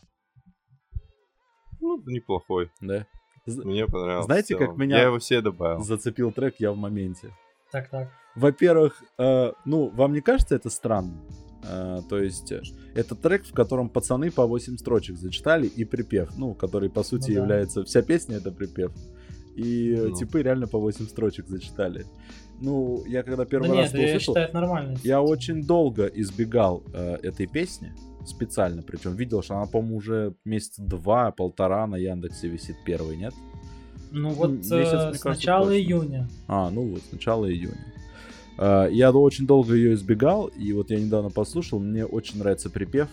Speaker 1: Ну, неплохой.
Speaker 2: Да?
Speaker 1: Мне понравился.
Speaker 2: Знаете, как меня-
Speaker 1: Я его все добавил.
Speaker 2: Зацепил трек «Я в моменте».
Speaker 3: Так, так.
Speaker 2: Во-первых, э, ну, вам не кажется это странным? Э, то есть, э, это трек, в котором пацаны по 8 строчек зачитали и припев, ну, который, по сути,
Speaker 3: Ну да.
Speaker 2: является... Вся песня — это припев. И э,
Speaker 1: Ну.
Speaker 2: типы реально по 8 строчек зачитали. Ну, я когда первый
Speaker 3: да
Speaker 2: раз
Speaker 3: нет,
Speaker 2: это
Speaker 3: я
Speaker 2: услышал,
Speaker 3: считаю, это нормально.
Speaker 2: я очень долго избегал э, этой песни, специально, причем видел, что она, по-моему, уже месяца два, полтора на Яндексе висит первый, нет?
Speaker 3: Ну вот
Speaker 2: месяц,
Speaker 3: э, с начала
Speaker 2: точно.
Speaker 3: июня.
Speaker 2: А, ну вот, с начала июня. А, Я очень долго ее избегал, и вот я недавно послушал, мне очень нравится припев.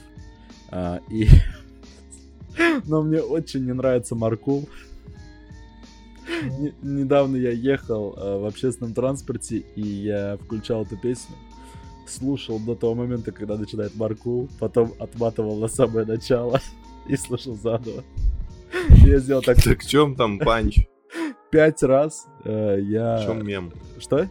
Speaker 2: а, И... Но мне очень не нравится Маркул.
Speaker 3: Ну,
Speaker 2: Не- Недавно я ехал в общественном транспорте, и я включал эту песню. Слушал до того момента, когда начинает Маркул, потом отматывал на самое начало и слушал заново. Я сделал так
Speaker 1: Так в чем там панч?
Speaker 2: пять раз. э, Я...
Speaker 1: В чем мем?
Speaker 2: Что?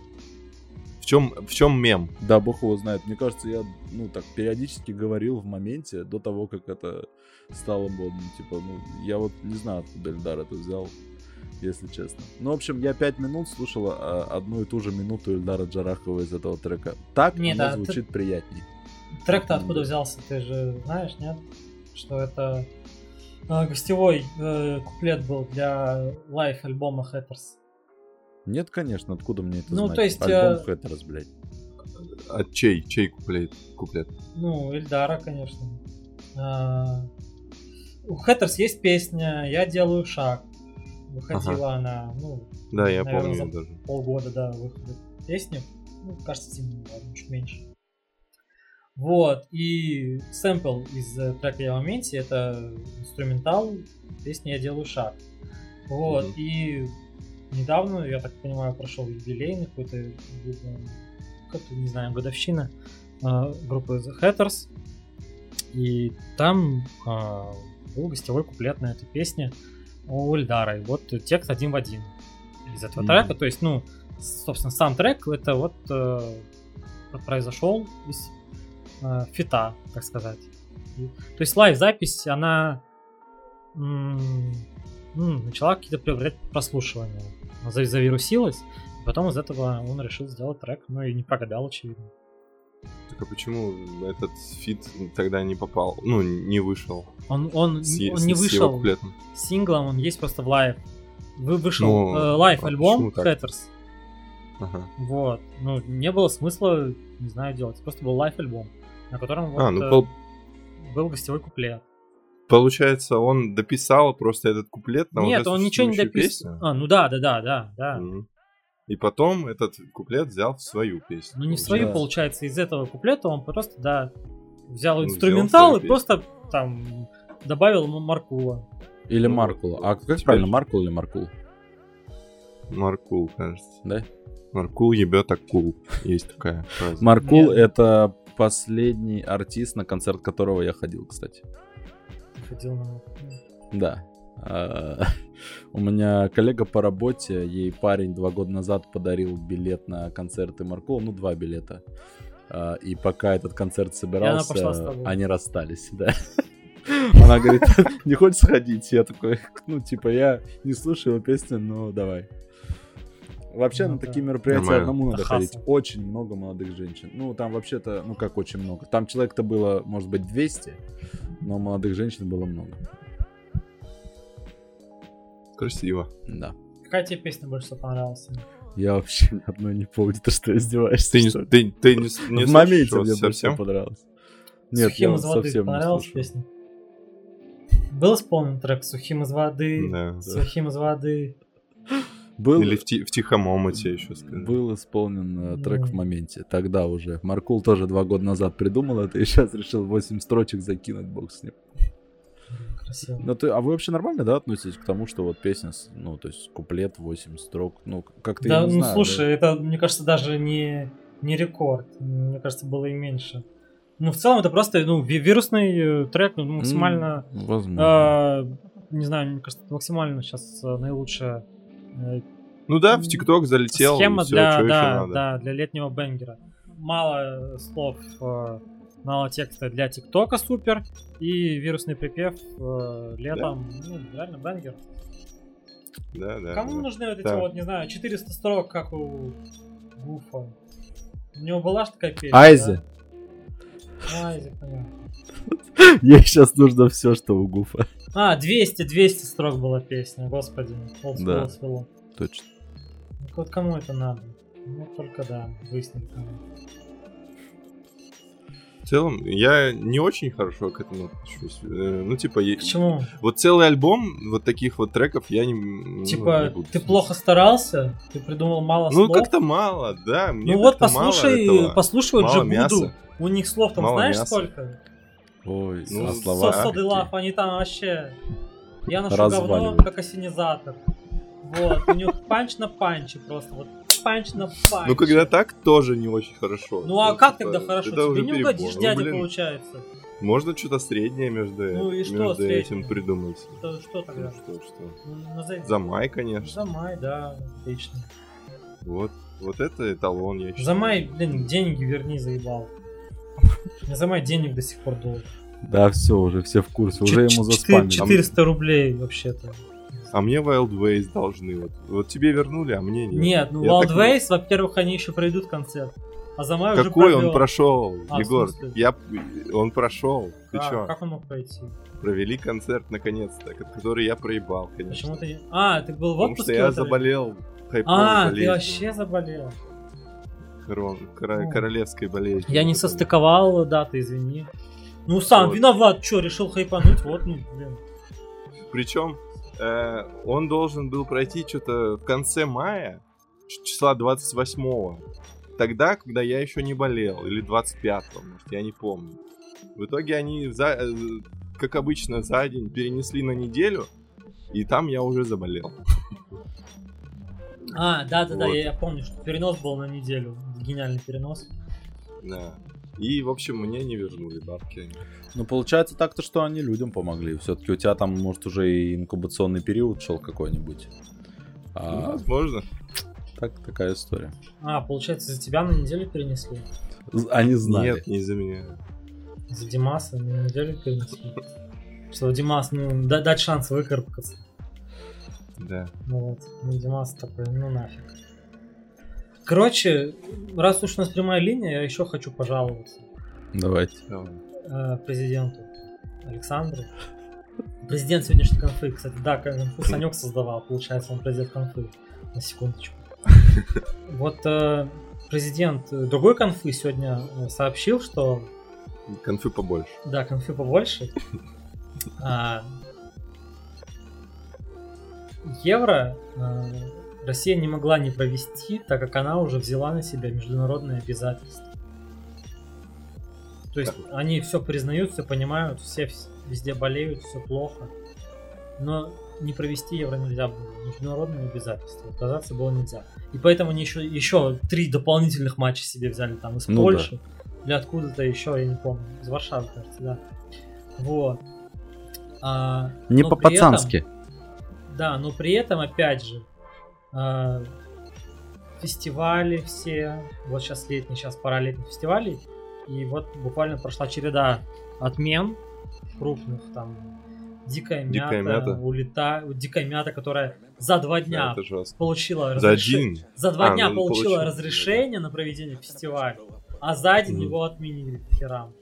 Speaker 1: В чем, в чем мем?
Speaker 2: Да, бог его знает. Мне кажется, я, ну, так, периодически говорил в моменте, до того, как это стало модным. Типа, ну, я вот не знаю, откуда Эльдар это взял, если честно. Ну, в общем, я пять минут слушал а, одну и ту же минуту Эльдара Джарахова из этого трека. Так
Speaker 3: Не, да, ты-
Speaker 2: звучит приятней.
Speaker 3: Трек-то откуда взялся, ты же знаешь, нет? Что это э, гостевой э, куплет был для live-альбома Hatters.
Speaker 2: Нет, конечно, откуда мне это
Speaker 3: Ну,
Speaker 2: знать?
Speaker 3: то есть,
Speaker 2: Альбом
Speaker 3: э,
Speaker 2: Hatters, блядь.
Speaker 1: А чей? Чей куплет? куплет?
Speaker 3: Ну, Эльдара, конечно. А, у Hatters есть песня «Я делаю шаг». Выходила она, ну,
Speaker 1: Да, я
Speaker 3: Наверное,
Speaker 1: помню
Speaker 3: за-
Speaker 1: даже.
Speaker 3: полгода, да, выхода песни. Ну, кажется, зимней, ладно, чуть меньше. Вот, и сэмпл из э, трека «Я в моменте» — это инструментал песни «Я делаю шаг». Вот,
Speaker 1: Мгм.
Speaker 3: и недавно, я так понимаю, прошел юбилейный какой-то, как не знаю, годовщина э, группы The Hatters. И там а, был гостевой куплет на этой песне у Ильдара. И вот текст один в один из этого
Speaker 2: Мгм.
Speaker 3: трека. То есть, ну, собственно, сам трек это вот э, произошел из э, фита, так сказать. И- то есть лайв-запись, она м, ну, начала какие-то приобретать прослушивания. Завирусилась, и потом из этого он решил сделать трек, ну и не прогадал, очевидно.
Speaker 1: Так а почему этот feat тогда не попал? Ну, не вышел.
Speaker 3: Он, он,
Speaker 1: С,
Speaker 3: он
Speaker 1: с-
Speaker 3: не
Speaker 1: с
Speaker 3: вышел
Speaker 1: куплетом.
Speaker 3: синглом, он есть просто в live. Вы вышел
Speaker 1: Ну,
Speaker 3: э, live
Speaker 1: а?
Speaker 3: Hatters.
Speaker 1: Ага.
Speaker 3: Вот. Ну, не было смысла, не знаю, делать. Просто был live альбом, на котором вот,
Speaker 1: А, ну
Speaker 3: э,
Speaker 1: пол-
Speaker 3: был гостевой куплет.
Speaker 1: получается, он дописал просто этот куплет на
Speaker 3: Нет, он ничего не дописал. А, ну да, да, да, да, да.
Speaker 1: Мгм. И потом этот куплет взял в свою песню.
Speaker 3: Ну не в свою,
Speaker 2: Да.
Speaker 3: получается, из этого куплета он просто, да, взял
Speaker 1: Ну,
Speaker 3: инструментал
Speaker 1: взял
Speaker 3: и
Speaker 1: свою
Speaker 3: просто там добавил Маркула.
Speaker 2: Или
Speaker 1: Ну,
Speaker 2: Маркул. А как
Speaker 1: теперь-
Speaker 2: правильно, Маркул или Маркул?
Speaker 1: Маркул, кажется.
Speaker 2: Да?
Speaker 1: Маркул ебет акул. Есть такая фраза.
Speaker 2: Маркул это последний артист, на концерт которого я ходил, кстати.
Speaker 3: Ходил на-
Speaker 2: Да. А, У меня коллега по работе, ей парень два года назад подарил билет на концерты Маркула, ну, два билета. А, И пока этот концерт собирался, они расстались, да. Она говорит, не хочешь сходить? Я такой, ну, типа, я не слушаю его песни, но давай. Вообще
Speaker 3: Ну
Speaker 2: на
Speaker 3: да.
Speaker 2: такие мероприятия
Speaker 1: Нормально.
Speaker 2: одному надо
Speaker 3: Это
Speaker 2: ходить. Очень много молодых женщин. Ну, там вообще-то, ну как очень много. Там человек-то было, может быть, 200, но молодых женщин было много.
Speaker 1: Красиво.
Speaker 2: Да.
Speaker 3: Какая тебе песня больше всего понравилась?
Speaker 2: Я вообще ни одной не помню, ты что издеваешься?
Speaker 1: Ты не,
Speaker 2: что
Speaker 1: ты, ты не, не
Speaker 2: В моменте мне больше всего
Speaker 1: совсем?
Speaker 2: понравилось. Нет,
Speaker 3: Сухим
Speaker 2: я
Speaker 3: из воды
Speaker 2: совсем не
Speaker 3: понравилась
Speaker 2: слушал.
Speaker 3: песня? Был исполнен трек Сухим из воды,
Speaker 1: Да.
Speaker 3: Сухим из воды.
Speaker 2: Был,
Speaker 1: Или в, ти- в тихом омуте еще сказать.
Speaker 2: был исполнен э, трек в
Speaker 3: Ну.
Speaker 2: моменте. Тогда уже. Маркул тоже два года назад придумал это и сейчас решил 8 строчек закинуть, бог с ним.
Speaker 3: Красиво.
Speaker 2: Ну, ты, а вы вообще нормально, да, относитесь к тому, что вот песня, ну, то есть куплет 8 строк, ну, как-то я
Speaker 3: Да, ну
Speaker 2: знаю,
Speaker 3: слушай, это, мне кажется, даже не, не рекорд. Мне кажется, было и меньше. Ну, в целом, это просто ну, ви- вирусный э, трек, ну,
Speaker 2: да.
Speaker 3: максимально,
Speaker 2: М, Возможно.
Speaker 3: а, не знаю, мне кажется, максимально сейчас наилучшая э,
Speaker 1: Ну да, в ТикТок залетел,
Speaker 3: схема
Speaker 1: и всё,
Speaker 3: для, да,
Speaker 1: надо?
Speaker 3: да, для летнего бенгера. Мало э, слов, э, мало текста для ТикТока супер, и вирусный припев э, летом, ну, реально бенгер.
Speaker 1: Да, да.
Speaker 3: Кому
Speaker 1: да.
Speaker 3: нужны вот эти
Speaker 1: Да.
Speaker 3: вот, не знаю, 400 строк, как у Гуфа? У него была же такая песня,
Speaker 2: Айзе.
Speaker 3: да? Айзе, понятно.
Speaker 2: Ей сейчас нужно все, что у Гуфа.
Speaker 3: А, 200, 200 строк была песня, господи.
Speaker 2: Да. Точно.
Speaker 3: Вот кому это надо? Ну, только да, выяснить кому.
Speaker 1: В целом, я не очень хорошо к этому отношусь. Э, Ну, типа, е-
Speaker 3: К чему?
Speaker 1: вот целый альбом вот таких вот треков я не... ну,
Speaker 3: Типа,
Speaker 1: не буду
Speaker 3: ты
Speaker 1: слушать.
Speaker 3: плохо старался, ты придумал мало
Speaker 1: Ну,
Speaker 3: слов.
Speaker 1: как-то мало, да. Мне
Speaker 3: ну вот
Speaker 1: как-то мало
Speaker 3: послушай,
Speaker 1: этого.
Speaker 3: послушай вот
Speaker 1: Мало
Speaker 3: Джигуду.
Speaker 1: мяса.
Speaker 3: У них слов там
Speaker 1: Мало
Speaker 3: знаешь
Speaker 1: мяса.
Speaker 3: сколько?
Speaker 2: Ой,
Speaker 1: Ну,
Speaker 2: а
Speaker 1: со-
Speaker 2: слова
Speaker 3: Со- Соды
Speaker 2: какие?
Speaker 3: лав, они там вообще... Я ношу говно, как осенизатор. Вот, у них панч на панче просто, вот панче.
Speaker 1: Ну, когда так, тоже не очень хорошо.
Speaker 3: Ну а как
Speaker 1: типа,
Speaker 3: тогда хорошо? Тебе
Speaker 1: уже
Speaker 3: не
Speaker 1: перебор.
Speaker 3: угодишь,
Speaker 1: Ну,
Speaker 3: дядя,
Speaker 1: блин,
Speaker 3: получается.
Speaker 1: Можно что-то среднее между,
Speaker 3: Ну и что
Speaker 1: между
Speaker 3: среднее?
Speaker 1: этим придумать.
Speaker 3: Это что
Speaker 1: Ну,
Speaker 3: тогда?
Speaker 1: что, что.
Speaker 3: Ну, назови.
Speaker 1: За май, конечно.
Speaker 3: За май, да, отлично.
Speaker 1: Вот, вот это эталон, я считаю.
Speaker 3: За май, блин, деньги верни, заебал. За май денег до сих пор долг.
Speaker 2: Да, все, уже все в курсе. Уже ему
Speaker 3: четыре-
Speaker 2: заспамили.
Speaker 3: 400 рублей вообще-то.
Speaker 1: А мне Wild Ways должны. Вот, вот тебе вернули, а мне нет.
Speaker 3: Нет, ну
Speaker 1: Я
Speaker 3: Wild
Speaker 1: так-
Speaker 3: Ways, во-первых, они еще пройдут концерт. А за май уже
Speaker 1: Какой он
Speaker 3: провел.
Speaker 1: прошел,
Speaker 3: А,
Speaker 1: Егор? Я, он прошел. Ты
Speaker 3: Как?
Speaker 1: чё?
Speaker 3: Как он мог пройти?
Speaker 1: Провели концерт наконец-то, ко- который я проебал, конечно.
Speaker 3: Почему ты. А, ты был в
Speaker 1: Потому
Speaker 3: отпуске?
Speaker 1: что
Speaker 3: в
Speaker 1: я заболел хайповой
Speaker 3: А, ты
Speaker 1: болезнью.
Speaker 3: вообще заболел.
Speaker 1: Корон-
Speaker 3: Ну.
Speaker 1: королевской болезнью.
Speaker 3: Я не состыковал даты, извини. Ну сам
Speaker 1: Вот.
Speaker 3: виноват, что, решил хайпануть, вот, ну, блин.
Speaker 1: Причем э, он должен был пройти что-то в конце мая, числа 28-го. Тогда, когда я еще не болел, или 25-го, может, я не помню. В итоге они, за, э, как обычно, за день перенесли на неделю, и там я уже заболел.
Speaker 3: А, да-да-да,
Speaker 1: Вот.
Speaker 3: я, я помню, что перенос был на неделю. Гениальный перенос.
Speaker 1: Да. И, в общем, мне не вернули бабки.
Speaker 2: Ну, получается так-то, что они людям помогли. Все-таки у тебя там, может, уже и инкубационный период шел какой-нибудь.
Speaker 1: Ну,
Speaker 2: А,
Speaker 1: возможно.
Speaker 2: так, такая история.
Speaker 3: А, получается, за тебя на неделю перенесли?
Speaker 2: Они знали.
Speaker 1: Нет, не из-за меня.
Speaker 3: За Димаса на неделю перенесли? Что Димас, ну, да- дать шанс выкарабкаться.
Speaker 1: Да.
Speaker 3: Ну вот, ну Димас такой, ну нафиг. Короче, раз уж у нас прямая линия, я еще хочу пожаловаться
Speaker 2: Давайте.
Speaker 1: Давай.
Speaker 3: э, президенту Александру. Президент сегодняшней конфы, кстати, да, конфу Санек создавал, получается, он президент конфы. На секундочку. Вот э, президент другой конфы сегодня э, сообщил, что
Speaker 1: Конфы побольше.
Speaker 3: да, конфы побольше. А, Евро Россия не могла не провести, так как она уже взяла на себя международные обязательства. То есть они все признают, все понимают, все вс- везде болеют, все плохо. Но не провести евро нельзя было. Международные обязательства. Отказаться было нельзя. И поэтому они еще, еще три дополнительных матча себе взяли там из
Speaker 2: Ну да.
Speaker 3: Польши. Или откуда-то еще, я не помню. Из Варшавы, кажется, да. Вот. А,
Speaker 2: Не по-пацански.
Speaker 3: да, но при этом, опять же, э, фестивали все, вот сейчас летний, сейчас пора летних фестивалей, и вот буквально прошла череда отмен крупных, там, Дикая мята,
Speaker 1: Дикая мята.
Speaker 3: улета... Дикая мята, которая за два
Speaker 1: Да,
Speaker 3: дня
Speaker 1: жестко.
Speaker 3: получила
Speaker 1: За
Speaker 3: разреше-
Speaker 1: один.
Speaker 3: за два
Speaker 1: А,
Speaker 3: дня
Speaker 1: ну,
Speaker 3: получила
Speaker 1: получила.
Speaker 3: разрешение на проведение фестиваля, а за день
Speaker 1: Мгм.
Speaker 3: его отменили херам.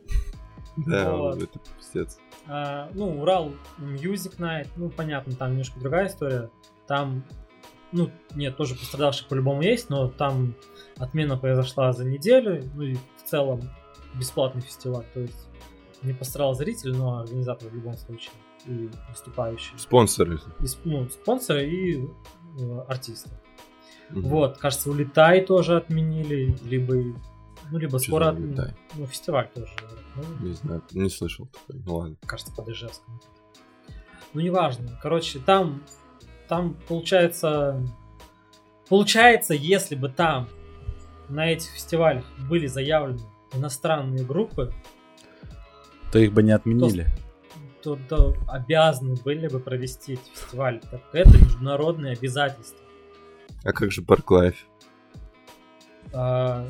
Speaker 1: Да,
Speaker 3: Вот.
Speaker 1: это пиздец.
Speaker 3: А, ну, Урал Music Night, ну, понятно, там немножко другая история. Там, ну, нет, тоже пострадавших по-любому есть, но там отмена произошла за неделю, ну и в целом бесплатный фестиваль, то есть не пострадал зритель, но организатор в любом случае и выступающие.
Speaker 1: Спонсоры.
Speaker 3: И, ну, спонсоры и э, артисты.
Speaker 1: Мгм.
Speaker 3: Вот, кажется, Улетай тоже отменили, либо, ну, либо
Speaker 1: Чё
Speaker 3: скоро, от-
Speaker 1: «Улетай»?
Speaker 3: ну, фестиваль тоже, ну,
Speaker 1: Не знаю, не слышал такой. Ну ладно.
Speaker 3: кажется, Ижевском. Ну, неважно. Короче, там, там получается, получается, если бы там на этих фестивалях были заявлены иностранные группы,
Speaker 2: То их бы не отменили.
Speaker 3: то, то обязаны были бы провести эти фестивали. Так это международные обязательства.
Speaker 1: А как же Park Live?
Speaker 3: А,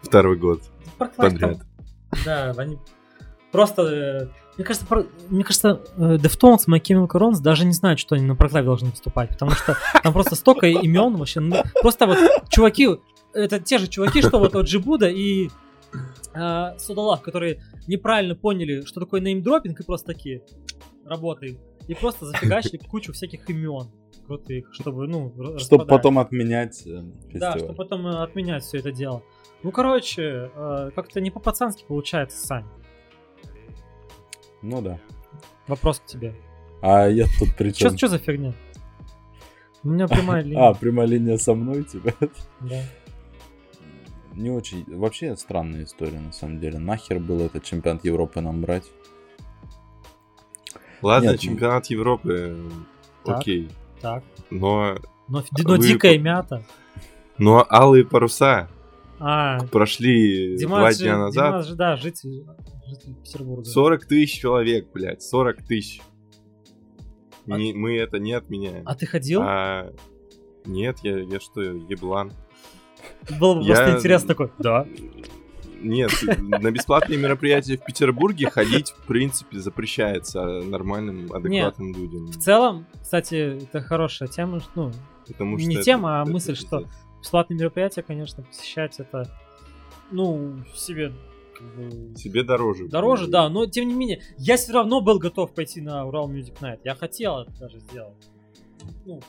Speaker 1: Второй год
Speaker 3: Life
Speaker 1: подряд.
Speaker 3: там- да, они просто... Мне кажется, про- мне кажется, э, Deftones, My Chemical Romance даже не знают, что они на проклаве должны выступать, потому что там просто столько имен вообще. ну, Просто вот чуваки, это те же чуваки, что вот, вот Джибуда и э, Судалав, которые неправильно поняли, что такое неймдропинг, и просто такие работаем. И просто зафигачили кучу всяких имен крутых, чтобы, ну,
Speaker 2: Чтобы потом отменять э,
Speaker 3: Да,
Speaker 2: фестиваль.
Speaker 3: чтобы потом э, отменять все это дело. Ну, короче, э, как-то не по-пацански получается, Сань.
Speaker 2: Ну да.
Speaker 3: Вопрос к тебе.
Speaker 2: А я тут при
Speaker 3: Что,
Speaker 2: чем?
Speaker 3: за фигня? У меня прямая
Speaker 2: А,
Speaker 3: линия.
Speaker 2: прямая линия со мной тебя.
Speaker 3: Да.
Speaker 2: Не очень. Вообще странная история, на самом деле. Нахер было этот чемпионат Европы нам брать?
Speaker 1: Ладно,
Speaker 2: Нет,
Speaker 1: чемпионат Европы,
Speaker 3: Так.
Speaker 1: окей.
Speaker 3: Так.
Speaker 1: Но,
Speaker 3: Но, но
Speaker 1: Вы
Speaker 3: дикая мята.
Speaker 1: но алые паруса
Speaker 3: А,
Speaker 1: прошли два
Speaker 3: Димас же,
Speaker 1: дня назад.
Speaker 3: Димас же, да, житель, житель Петербурга.
Speaker 1: 40 тысяч человек, блядь, 40 тысяч. Не- мы это не отменяем.
Speaker 3: А ты ходил?
Speaker 1: А, Нет, я, я что, еблан?
Speaker 3: Было бы
Speaker 1: я-
Speaker 3: просто интересно такой. Да.
Speaker 1: Нет, на бесплатные мероприятия в Петербурге ходить, в принципе, запрещается нормальным, адекватным людям.
Speaker 3: В целом, кстати, это хорошая тема. Ну,
Speaker 1: Потому
Speaker 3: не
Speaker 1: это-
Speaker 3: тема, а
Speaker 1: это
Speaker 3: мысль, что. Бесплатные мероприятия, конечно, посещать это, ну, себе как бы,
Speaker 1: Себе дороже.
Speaker 3: Дороже,
Speaker 1: будет.
Speaker 3: да, но тем не менее, я все равно был готов пойти на Урал Music Night. Я хотел это даже сделать. Ну,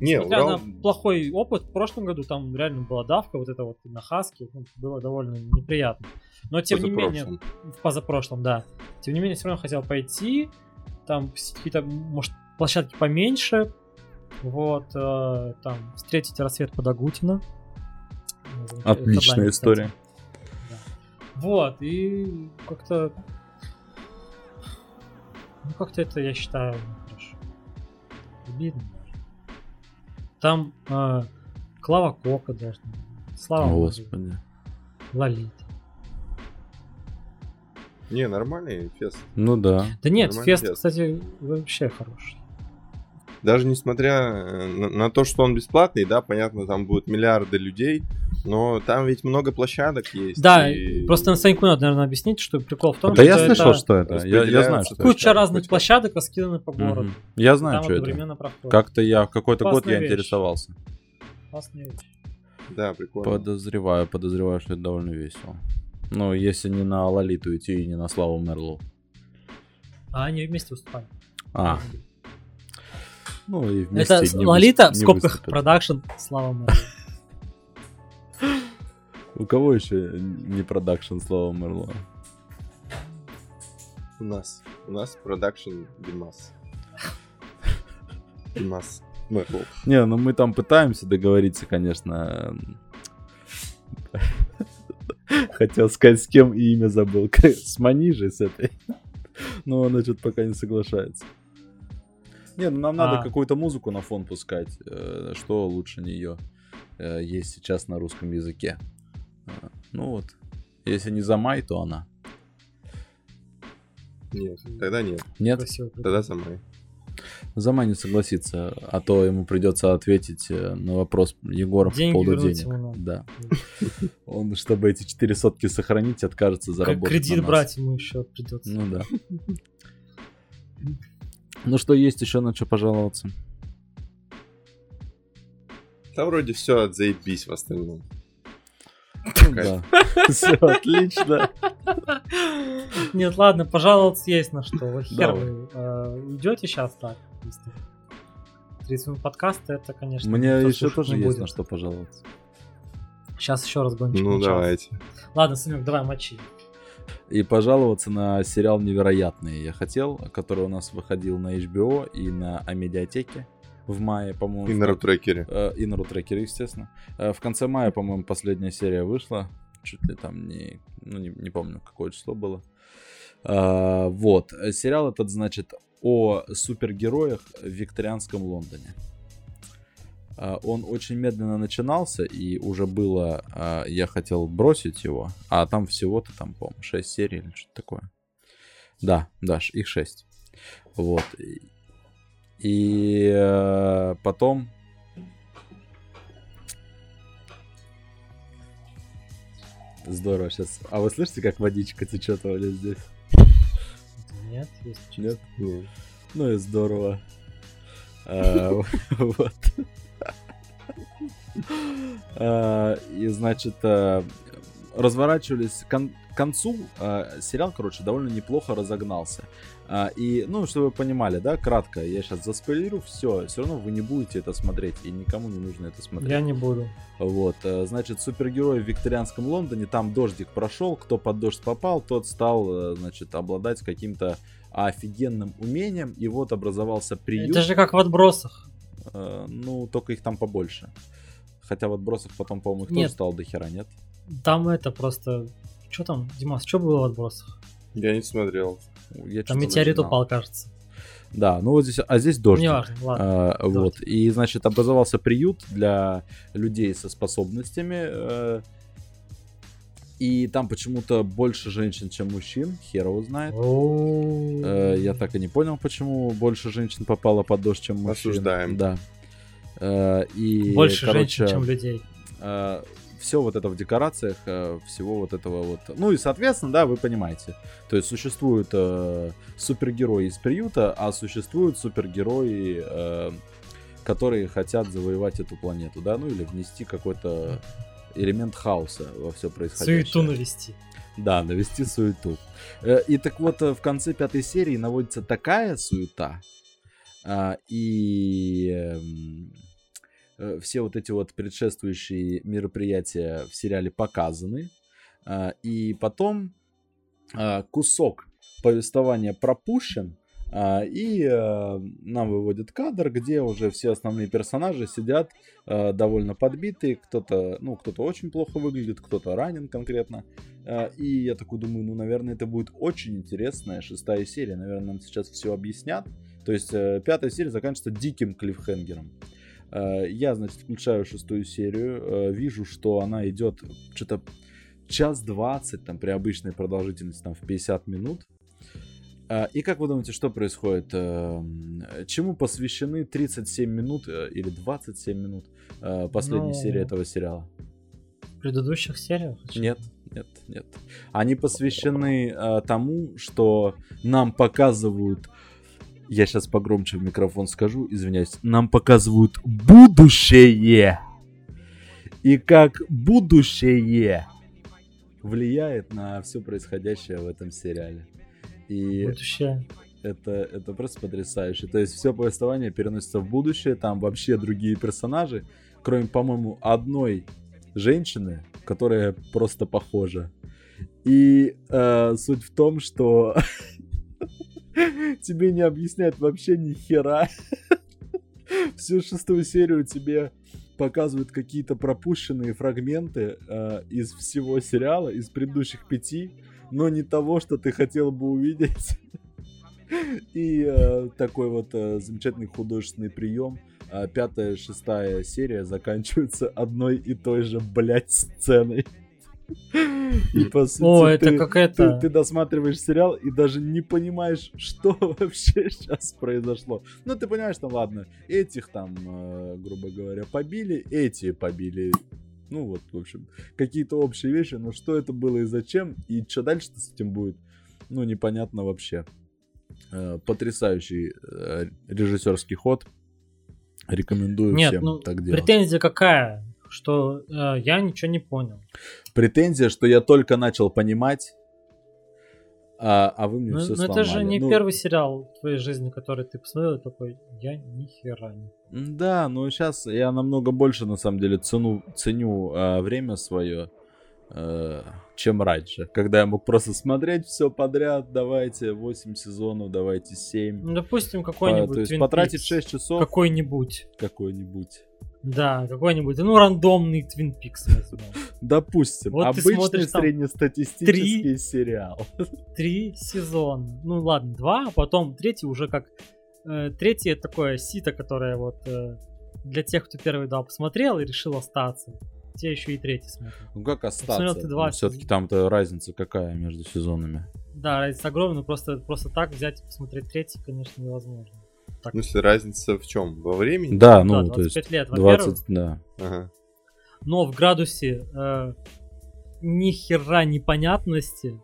Speaker 1: Не, Урал...
Speaker 3: на плохой опыт, в прошлом году там реально была давка, вот это вот на Хаске, ну, было довольно неприятно. Но тем не менее, в позапрошлом, да. Тем не менее, все равно хотел пойти, там какие-то, может, площадки поменьше, вот, э, там, встретить рассвет Подогутина. Замечательный
Speaker 2: Отличная
Speaker 3: кстати.
Speaker 2: история.
Speaker 3: Да. Вот, и как-то... Ну, как-то это, я считаю, нехорошо. Обидно даже. Там э, Клава Кока должна Слава
Speaker 2: О, Господи.
Speaker 3: Лолита.
Speaker 1: Не, нормальный фест.
Speaker 2: Ну да.
Speaker 3: Да нет,
Speaker 1: Нормальный
Speaker 3: фест,
Speaker 1: фест.
Speaker 3: кстати, вообще хороший.
Speaker 1: Даже несмотря э, на, на то, что он бесплатный, да, понятно, там будут миллиарды людей, но там ведь много площадок есть.
Speaker 3: Да,
Speaker 1: и-
Speaker 3: просто на Саньку надо, наверное, объяснить, что прикол в том,
Speaker 2: Да
Speaker 3: что
Speaker 2: я
Speaker 3: это
Speaker 2: слышал, что это. Я, я знаю, что это.
Speaker 3: куча разных
Speaker 1: Хоть как.
Speaker 3: площадок раскиданы по городу.
Speaker 2: Мгм. Я знаю,
Speaker 3: Там
Speaker 2: что это.
Speaker 3: проходит.
Speaker 2: Как-то я в какой-то год
Speaker 3: Классная
Speaker 2: я
Speaker 3: вещь.
Speaker 2: интересовался.
Speaker 3: Классная вещь.
Speaker 1: Да, прикольно.
Speaker 2: Подозреваю, подозреваю, что это довольно весело. Ну, если не на Лолиту идти и не на Славу Мерлоу.
Speaker 3: А они вместе выступали.
Speaker 2: А, ну и вместе
Speaker 3: Это
Speaker 2: не
Speaker 3: Лолита,
Speaker 2: выс-
Speaker 3: в скобках,
Speaker 2: выступят.
Speaker 3: продакшн, Слава Мерлоу.
Speaker 2: У кого еще не продакшн Слава Мерлоу?
Speaker 1: У нас. У нас продакшн Димас. Димас. Мэрлоу.
Speaker 2: Не, ну мы там пытаемся договориться, конечно. Хотел сказать, с кем и имя забыл. С Манижей, с этой. Но она что-то пока не соглашается. Не, ну нам надо
Speaker 3: А.
Speaker 2: какую-то музыку на фон пускать. э, Что лучше нее есть сейчас на русском языке. Э, Ну вот. Если не за май, то она.
Speaker 1: Нет, тогда нет.
Speaker 2: Нет,
Speaker 3: Красиво.
Speaker 1: Тогда за май.
Speaker 2: за май не согласится, а то ему придется ответить э, на вопрос Егора по поводу денег.
Speaker 3: ему.
Speaker 2: Да. Он, чтобы эти четыре сотки сохранить, откажется заработать
Speaker 3: Кредит брать ему еще придется.
Speaker 2: Ну да. Ну что, есть еще на что пожаловаться?
Speaker 1: Там вроде все заебись в остальном.
Speaker 2: Да. Все отлично.
Speaker 3: Нет, ладно, пожаловаться есть на что. Вот хер вы уйдете сейчас так. если 30 минут подкаста, это, конечно,
Speaker 2: Мне еще тоже есть на что пожаловаться.
Speaker 3: Сейчас еще раз гоночка
Speaker 1: Ну давайте.
Speaker 3: Ладно, Санек, давай мочи.
Speaker 2: И пожаловаться на сериал «Невероятные» я хотел, который у нас выходил на HBO и на Амедиатеке в мае, по-моему.
Speaker 1: И на рутрекере.
Speaker 2: Э, И на рутрекере, естественно. Э, В конце мая, по-моему, последняя серия вышла. Чуть ли там не... Ну, не, не помню, какое число было. А, Вот. Э, Сериал этот, значит, о супергероях в викторианском Лондоне. А, Он очень медленно начинался, и уже было... а, Я хотел бросить его, а там всего-то, там, по-моему, 6 серий или что-то такое. Да, да, ш- их 6. Вот. И- э, потом Здорово сейчас. А вы слышите, как водичка течет у меня здесь?
Speaker 3: Нет, если честно.
Speaker 2: Нет?
Speaker 1: Нет.
Speaker 2: Ну и здорово. А, Вот. А, И, значит, а, разворачивались к кон- к концу. а, Сериал, короче, довольно неплохо разогнался. И, ну, чтобы вы понимали, да, кратко, я сейчас заспойлерю, все, все равно вы не будете это смотреть, и никому не нужно это смотреть.
Speaker 3: Я не буду.
Speaker 2: Вот, э, значит, супергерой в викторианском Лондоне, там дождик прошел, кто под дождь попал, тот стал, э, значит, обладать каким-то офигенным умением, и вот образовался приют.
Speaker 3: Это же как в отбросах.
Speaker 2: Э, Ну, только их там побольше. Хотя в отбросах потом, по-моему, их
Speaker 3: Нет.
Speaker 2: тоже стало до хера, нет?
Speaker 3: Там это просто. Что там, Димас, что было в отбросах?
Speaker 1: Я не смотрел.
Speaker 2: Я
Speaker 3: Там метеорит упал, кажется.
Speaker 2: Да, ну вот здесь, а здесь дождь.
Speaker 3: Неважно, ладно.
Speaker 2: А, вот. И, значит, образовался приют для людей со способностями. Э, И там почему-то больше женщин, чем мужчин. Хер его знает. Э, Я так и не понял, почему больше женщин попало под дождь, чем мужчин.
Speaker 1: Осуждаем.
Speaker 2: Да. Э, И,
Speaker 3: Больше
Speaker 2: короче,
Speaker 3: женщин, чем людей.
Speaker 2: все вот это в декорациях, э, всего вот этого вот. Ну и, соответственно, да, вы понимаете. То есть существуют э, супергерои из приюта, а существуют супергерои, э, которые хотят завоевать эту планету, да, ну или внести какой-то элемент хаоса во все происходящее.
Speaker 3: Суету навести.
Speaker 2: Да, навести суету. Э, И так вот, э, в конце пятой серии наводится такая суета, а, и эм, э, все вот эти вот предшествующие мероприятия в сериале показаны, а, и потом а, кусок повествования пропущен, и э, нам выводят кадр, где уже все основные персонажи сидят э, довольно подбитые, кто-то, ну, кто-то очень плохо выглядит, кто-то ранен конкретно, а, И я такой думаю, ну, наверное, это будет очень интересная шестая серия. Наверное, нам сейчас все объяснят. То есть э, пятая серия заканчивается диким клиффхенгером. Э, Я, значит, включаю шестую серию, э, вижу, что она идет что-то час 20, там, при обычной продолжительности, там, в 50 минут. А, И как вы думаете, что происходит? Эм, Чему посвящены 37 минут э, или 27 минут э, последней
Speaker 3: Ну,
Speaker 2: серии этого сериала?
Speaker 3: В предыдущих сериях?
Speaker 2: Нет, нет, нет. Они посвящены э, тому, что нам показывают. Я сейчас погромче в микрофон скажу, извиняюсь. Нам показывают будущее. И как будущее влияет на все происходящее в этом сериале. И
Speaker 3: Будущее.
Speaker 2: это, это просто потрясающе. То есть все повествование переносится в будущее, там вообще другие персонажи, кроме, по-моему, одной женщины, которая просто похожа. И э, суть в том, что тебе не объясняют вообще ни хера. Всю шестую серию тебе показывают какие-то пропущенные фрагменты э, из всего сериала, из предыдущих пяти, но не того, что ты хотел бы увидеть. И э, такой вот э, замечательный художественный прием. Э, пятая, шестая серия заканчивается одной и той же, блядь, сценой. И по сути,
Speaker 3: О, это
Speaker 2: ты-
Speaker 3: как
Speaker 2: ты,
Speaker 3: это...
Speaker 2: ты досматриваешь сериал и даже не понимаешь, что вообще сейчас произошло. Ну, ты понимаешь, там, ладно, этих там, э, грубо говоря, побили, эти побили. Ну, вот, в общем, какие-то общие вещи, но что это было и зачем, и что дальше-то с этим будет, ну, непонятно вообще. Э, Потрясающий э, режиссерский ход. Рекомендую
Speaker 3: Нет,
Speaker 2: всем
Speaker 3: ну,
Speaker 2: так делать.
Speaker 3: претензия какая? Что э, я ничего не понял.
Speaker 2: Претензия, что я только начал понимать, а, а вы мне
Speaker 3: Ну,
Speaker 2: все
Speaker 3: ну
Speaker 2: сломали.
Speaker 3: это же не
Speaker 2: Ну,
Speaker 3: первый сериал в твоей жизни, который ты посмотрел, такой, я ни хера не.
Speaker 2: Да, но сейчас я намного больше, на самом деле, цену, ценю а, время свое, э, чем раньше. Когда я мог просто смотреть все подряд, давайте 8 сезонов, давайте 7.
Speaker 3: Ну, допустим, какой-нибудь
Speaker 2: то есть потратить
Speaker 3: Peaks.
Speaker 2: 6 часов
Speaker 3: Какой-нибудь.
Speaker 2: какой-нибудь.
Speaker 3: Да, какой-нибудь, ну, рандомный Twin Peaks возьмем.
Speaker 2: Допустим,
Speaker 3: Вот
Speaker 2: обычный среднестатистический
Speaker 3: три-
Speaker 2: сериал.
Speaker 3: Три сезона. Ну, ладно, два, а потом третий уже как... э, третий это такое сито, которое вот э, для тех, кто первый два посмотрел и решил остаться. Те еще и третий смотрят.
Speaker 2: Ну как остаться?
Speaker 3: ты два
Speaker 2: Все-таки
Speaker 3: сезона.
Speaker 2: там-то разница какая между сезонами?
Speaker 3: Да, разница огромная, но просто, просто так взять и посмотреть третий, конечно, невозможно. Так,
Speaker 1: В смысле, разница в чем? Во времени?
Speaker 2: Да,
Speaker 3: да,
Speaker 2: ну,
Speaker 3: 25
Speaker 2: то есть
Speaker 3: лет, во-первых,
Speaker 2: 20, да.
Speaker 1: Ага.
Speaker 3: но в градусе э, ни хера непонятности.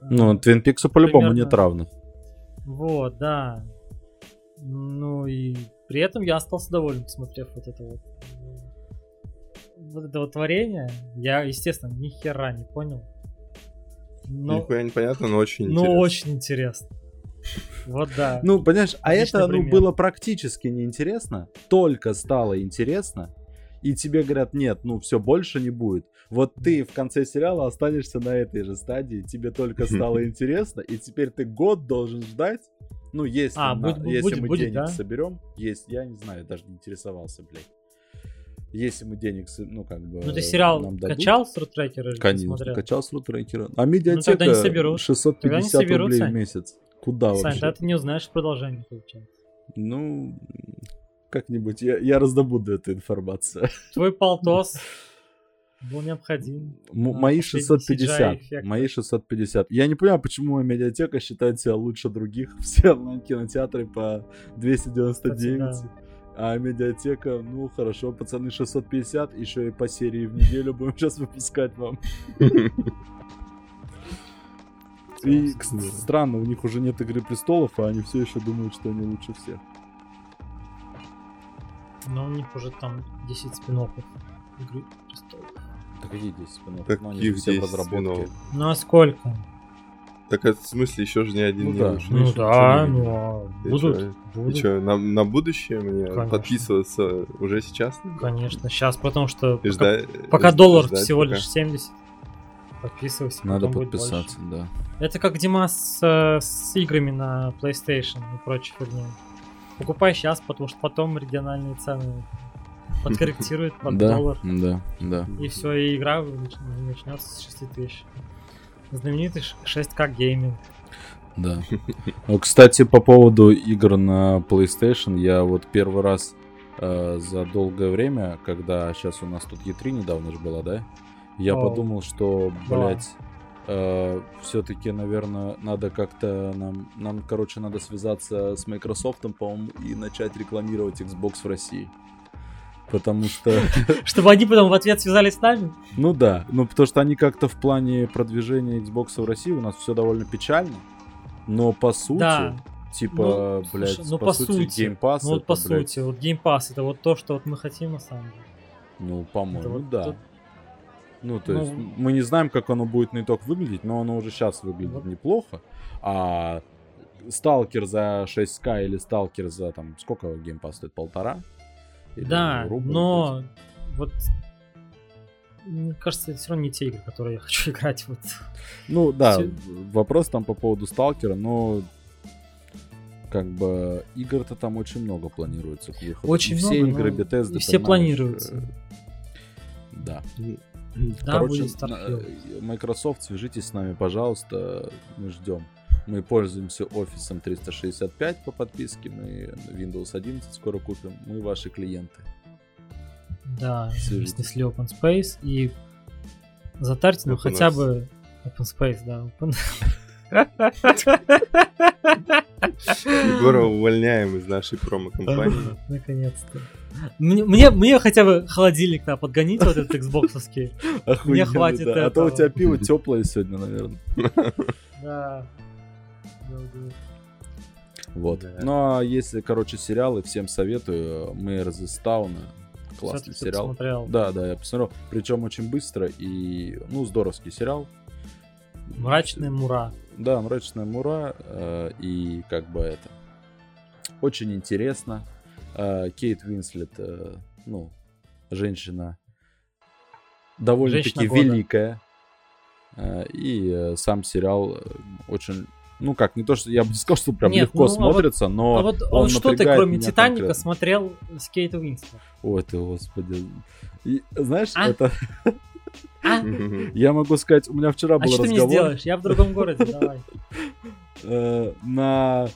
Speaker 3: э,
Speaker 2: Ну, Твин Пиксу по-любому нет равных.
Speaker 3: Вот, да. Ну и при этом я остался доволен, посмотрев вот это вот. Вот это вот творение. Я, естественно, ни хера не понял. Но,
Speaker 1: Нихуя непонятно, но очень
Speaker 3: но
Speaker 1: интересно.
Speaker 3: очень интересно. Вот да.
Speaker 2: Ну, понимаешь, а
Speaker 3: Отличный
Speaker 2: это ну, было практически неинтересно, только стало интересно, и тебе говорят, нет, ну все, больше не будет. Вот ты в конце сериала останешься на этой же стадии, тебе только стало интересно, и теперь ты год должен ждать. Ну, если,
Speaker 3: А,
Speaker 2: на-
Speaker 3: будет-
Speaker 2: если
Speaker 3: будет-
Speaker 2: мы
Speaker 3: будет,
Speaker 2: денег
Speaker 3: да?
Speaker 2: соберем, есть, я не знаю, даже не интересовался, блядь. Если мы денег, ну, как бы...
Speaker 3: Ну ты сериал
Speaker 2: нам дадут,
Speaker 3: качал с рутрекера?
Speaker 2: Конечно,
Speaker 3: смотрел?
Speaker 2: качал с рутрекера. А
Speaker 3: тогда не
Speaker 2: медиатека
Speaker 3: соберут.
Speaker 2: 650
Speaker 3: Тогда не соберут,
Speaker 2: рублей в месяц. Куда
Speaker 3: Сань,
Speaker 2: вообще?
Speaker 3: тогда ты не узнаешь продолжение, получается.
Speaker 2: Ну, как-нибудь я, я раздобуду эту информацию.
Speaker 3: Твой полтос был необходим.
Speaker 2: М- мои
Speaker 3: последний
Speaker 2: 650.
Speaker 3: CGI-эффект.
Speaker 2: Мои 650. Я не понимаю, почему медиатека считает себя лучше других. Все онлайн-кинотеатры по 299.
Speaker 3: Кстати,
Speaker 2: А медиатека, ну хорошо, пацаны, 650, еще и по серии в неделю будем сейчас выпускать вам. И странно, у них уже нет Игры Престолов, а они все еще думают, что они лучше всех.
Speaker 3: Но у них уже там 10 спин Игры престолов.
Speaker 2: Да какие 10 спинов?
Speaker 1: Каких
Speaker 2: Ну, они все в
Speaker 1: 10
Speaker 2: разработке.
Speaker 1: спин-оффов?
Speaker 3: Ну а сколько?
Speaker 1: Так это в смысле еще же ни один
Speaker 2: Ну
Speaker 1: не
Speaker 2: да.
Speaker 1: вышел.
Speaker 3: Ну да, ну
Speaker 2: не-
Speaker 3: а будут.
Speaker 1: чё? И
Speaker 3: будут.
Speaker 1: что, на, на будущее мне
Speaker 3: Конечно.
Speaker 1: подписываться уже сейчас?
Speaker 3: Конечно, сейчас, потому что
Speaker 1: И
Speaker 3: пока,
Speaker 1: ждать-
Speaker 3: пока
Speaker 1: ждать,
Speaker 3: доллар
Speaker 1: ждать
Speaker 3: всего
Speaker 1: пока.
Speaker 3: лишь 70. Подписывайся,
Speaker 2: Надо подписаться, да.
Speaker 3: Это как Дима с, э, с играми на PlayStation и прочей фигней. Покупай сейчас, потому что потом региональные цены подкорректируют под
Speaker 2: Да,
Speaker 3: доллар.
Speaker 2: да, да.
Speaker 3: И все, и игра нач- начнется с 6 тысяч. Знаменитый ш- 6К гейминг.
Speaker 2: Да. Ну, Кстати, по поводу игр на PlayStation, я вот первый раз э, за долгое время, когда сейчас у нас тут E3 недавно же была, да? Я
Speaker 3: О.
Speaker 2: подумал, что, блядь, все-таки, наверное, надо как-то нам, нам, короче, надо связаться с Microsoft, по-моему, и начать рекламировать Xbox в России. Потому что,
Speaker 3: Чтобы они потом в ответ связались с нами?
Speaker 2: ну да, ну потому что они как-то в плане продвижения Xbox в России у нас все довольно печально. Но по сути,
Speaker 3: Да.
Speaker 2: типа,
Speaker 3: Ну,
Speaker 2: блядь,
Speaker 3: слушай, ну,
Speaker 2: по,
Speaker 3: по
Speaker 2: сути,
Speaker 3: сути.
Speaker 2: Game Pass
Speaker 3: Ну вот по
Speaker 2: блядь,
Speaker 3: сути, вот Game Pass это вот то, что вот мы хотим на самом деле.
Speaker 2: Ну, по-моему,
Speaker 3: вот
Speaker 2: да.
Speaker 3: тут-
Speaker 2: Ну, то
Speaker 3: Ну,
Speaker 2: есть, мы не знаем, как оно будет на итог выглядеть, но оно уже сейчас выглядит
Speaker 3: Вот.
Speaker 2: неплохо. А Сталкер за 6к или Сталкер за там сколько геймпас стоит? Полтора? Или
Speaker 3: Да,
Speaker 2: рубль?
Speaker 3: но вот мне кажется, это все равно не те игры, которые я хочу играть. Вот.
Speaker 2: Ну да,
Speaker 3: всё-
Speaker 2: вопрос там по поводу Сталкера, но как бы игр-то там очень много планируется к выходу.
Speaker 3: Очень
Speaker 2: И все
Speaker 3: много,
Speaker 2: игры
Speaker 3: но
Speaker 2: Bethesda,
Speaker 3: и все
Speaker 2: понимаешь,
Speaker 3: планируются.
Speaker 2: э, Да.
Speaker 3: Да,
Speaker 2: Короче, на- Microsoft, свяжитесь с нами, пожалуйста, мы ждем. Мы пользуемся офисом 365 по подписке, мы Windows 11 скоро купим, мы ваши клиенты.
Speaker 3: Да, снесли Open Space и затарьте
Speaker 1: Open
Speaker 3: хотя бы Open Space, да. Open...
Speaker 1: Егора увольняем из нашей промо-компании.
Speaker 3: Наконец-то. Мне, мне, мне хотя бы холодильник да, подгонить вот этот Xboxовский.
Speaker 2: Охуенно,
Speaker 3: хватит
Speaker 2: да. А то у
Speaker 3: этого.
Speaker 2: тебя пиво теплое сегодня, наверное.
Speaker 3: Да.
Speaker 2: Вот.
Speaker 1: Да.
Speaker 2: Ну а если, короче, сериалы, всем советую. Мейерс из Тауна. Классный сериал.
Speaker 3: посмотрел.
Speaker 2: Да, да, я посмотрел. Причем очень быстро и, ну, здоровский сериал.
Speaker 3: Мрачная мура.
Speaker 2: Да, мрачная мура э, и как бы это очень интересно. Э, Кейт Уинслет, э, ну, женщина довольно-таки
Speaker 3: Женщина
Speaker 2: великая. И сам сериал очень, ну как, не то что я бы не сказал, что прям
Speaker 3: Нет,
Speaker 2: легко
Speaker 3: ну, а вот-
Speaker 2: смотрится, но
Speaker 3: а вот, а
Speaker 2: он
Speaker 3: что ты, кроме Титаника,
Speaker 2: конкретно.
Speaker 3: смотрел с Кейт Уинслет?
Speaker 2: Ой, ты, господи. И, знаешь,
Speaker 3: А?
Speaker 2: это
Speaker 3: А?
Speaker 2: я могу сказать, у меня вчера
Speaker 3: А
Speaker 2: был
Speaker 3: что ты мне
Speaker 2: разговор.
Speaker 3: сделаешь? Я в другом городе, давай.
Speaker 2: э, на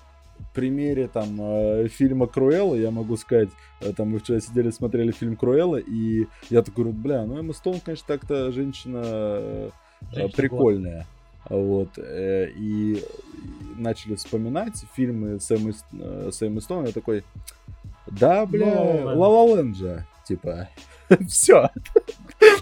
Speaker 2: примере там э, фильма Круэлла я могу сказать, э, там мы вчера сидели смотрели фильм Круэлла и я такой говорю, бля, ну Эмма Стоун, конечно, так-то женщина
Speaker 3: Женщина
Speaker 2: прикольная. Вот, и, начали вспоминать фильмы с Эммой, С- Эммой Стоун, я такой, да, бля,
Speaker 3: La La Land.
Speaker 2: Ла Ла же, типа, все.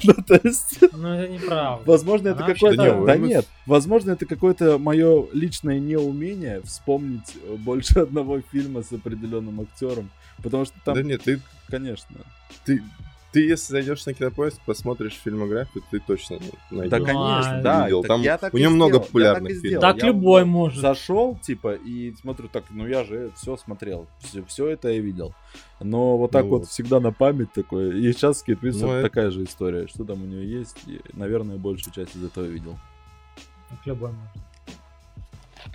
Speaker 2: Ну, то есть,
Speaker 3: Ну, это неправда.
Speaker 2: Возможно, это какое-то... Да
Speaker 1: Да не,
Speaker 2: нет, возможно, это какое-то мое личное неумение вспомнить э, больше одного фильма с определенным актером. Потому что там,
Speaker 1: Да нет, ты,
Speaker 2: конечно.
Speaker 1: ты, ты если зайдешь на кинопоиск, посмотришь фильмографию, ты точно найдешь.
Speaker 2: Да, конечно,
Speaker 3: а-
Speaker 2: да.
Speaker 1: видел.
Speaker 2: так
Speaker 1: Там
Speaker 2: я так
Speaker 1: у него много
Speaker 2: сделал, я
Speaker 1: популярных
Speaker 2: так
Speaker 1: фильмов.
Speaker 2: сделал.
Speaker 3: Так
Speaker 2: Я
Speaker 3: любой может.
Speaker 2: Зашел, типа, и смотрю, так, ну я же все смотрел, все, это я видел. Но вот так
Speaker 1: Ну
Speaker 2: вот
Speaker 1: вот.
Speaker 2: всегда на память такое. И сейчас с Кейт Уинслет
Speaker 1: Ну, это-
Speaker 2: такая же история. Что там у нее есть, и, наверное, большую часть из этого видел.
Speaker 3: Так любой может.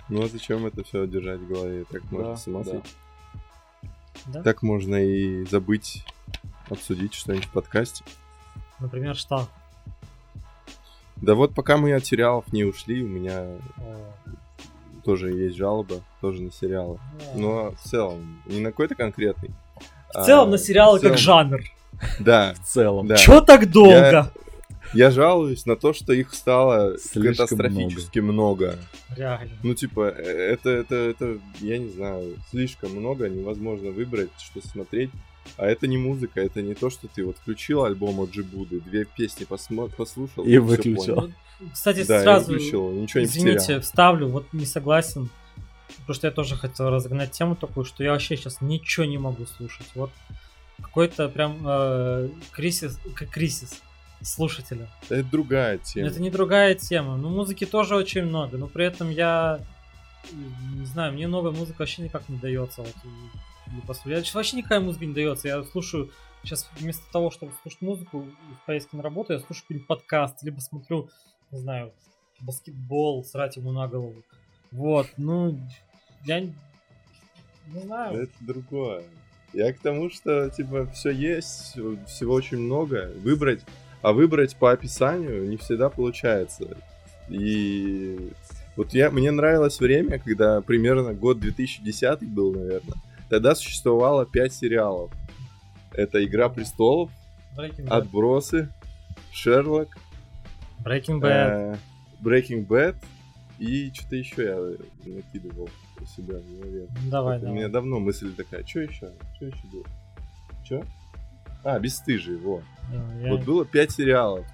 Speaker 1: Ну а зачем это все держать в голове? Так можно
Speaker 2: Да,
Speaker 1: с ума
Speaker 2: да.
Speaker 1: сойти.
Speaker 3: Да?
Speaker 1: Так можно и забыть обсудить что-нибудь в подкасте.
Speaker 3: Например, что?
Speaker 1: Да вот пока мы от сериалов не ушли, у меня
Speaker 3: О,
Speaker 1: тоже есть жалоба, тоже на сериалы.
Speaker 3: да.
Speaker 1: Но в целом, не на какой-то конкретный.
Speaker 3: В целом на сериалы
Speaker 1: целом-
Speaker 3: как жанр.
Speaker 1: Да,
Speaker 2: В целом.
Speaker 1: да.
Speaker 3: Чё так долго?
Speaker 1: Я жалуюсь на то, что их стало
Speaker 2: Слишком
Speaker 1: катастрофически много.
Speaker 3: Реально.
Speaker 1: Ну, типа, э, это, это, это, я не знаю, слишком много, невозможно выбрать, что смотреть. А это не музыка, это не то, что ты вот включил альбом от Джибуды, две песни посмо- послушал
Speaker 2: И выключил.
Speaker 1: понял.
Speaker 3: Кстати,
Speaker 1: Да,
Speaker 3: сразу,
Speaker 1: выключил, ничего не
Speaker 3: извините,
Speaker 1: потерял.
Speaker 3: вставлю, вот не согласен. Потому что я тоже хотел разогнать тему такую, что я вообще сейчас ничего не могу слушать. Вот какой-то прям э, кризис, кризис слушателя.
Speaker 1: Это другая тема.
Speaker 3: Это не другая тема. Ну, музыки тоже очень много, но при этом я не знаю, мне новая музыка вообще никак не дается. Вот, или сейчас вообще никакая музыка не дается. Я слушаю сейчас вместо того, чтобы слушать музыку в поездке на работу, я слушаю какой-нибудь подкаст, либо смотрю, не знаю, баскетбол, срать ему на голову. Вот, ну, я не знаю.
Speaker 1: Это другое. Я к тому, что, типа, все есть, всего очень много. Выбрать, а выбрать по описанию не всегда получается. И вот я, мне нравилось время, когда примерно год 2010 был, наверное. Тогда существовало 5 сериалов. Это «Игра престолов»,
Speaker 3: Bad.
Speaker 1: «Отбросы», «Шерлок»,
Speaker 3: Breaking Bad.
Speaker 1: Э, Breaking Bad и что-то еще я накидывал у себя в голове.
Speaker 3: Давай,
Speaker 1: Это У
Speaker 3: давай.
Speaker 1: меня давно мысль такая, что еще? Что еще было? Че? А, бесстыжие, вот.
Speaker 3: Э, я
Speaker 1: Вот было пять сериалов.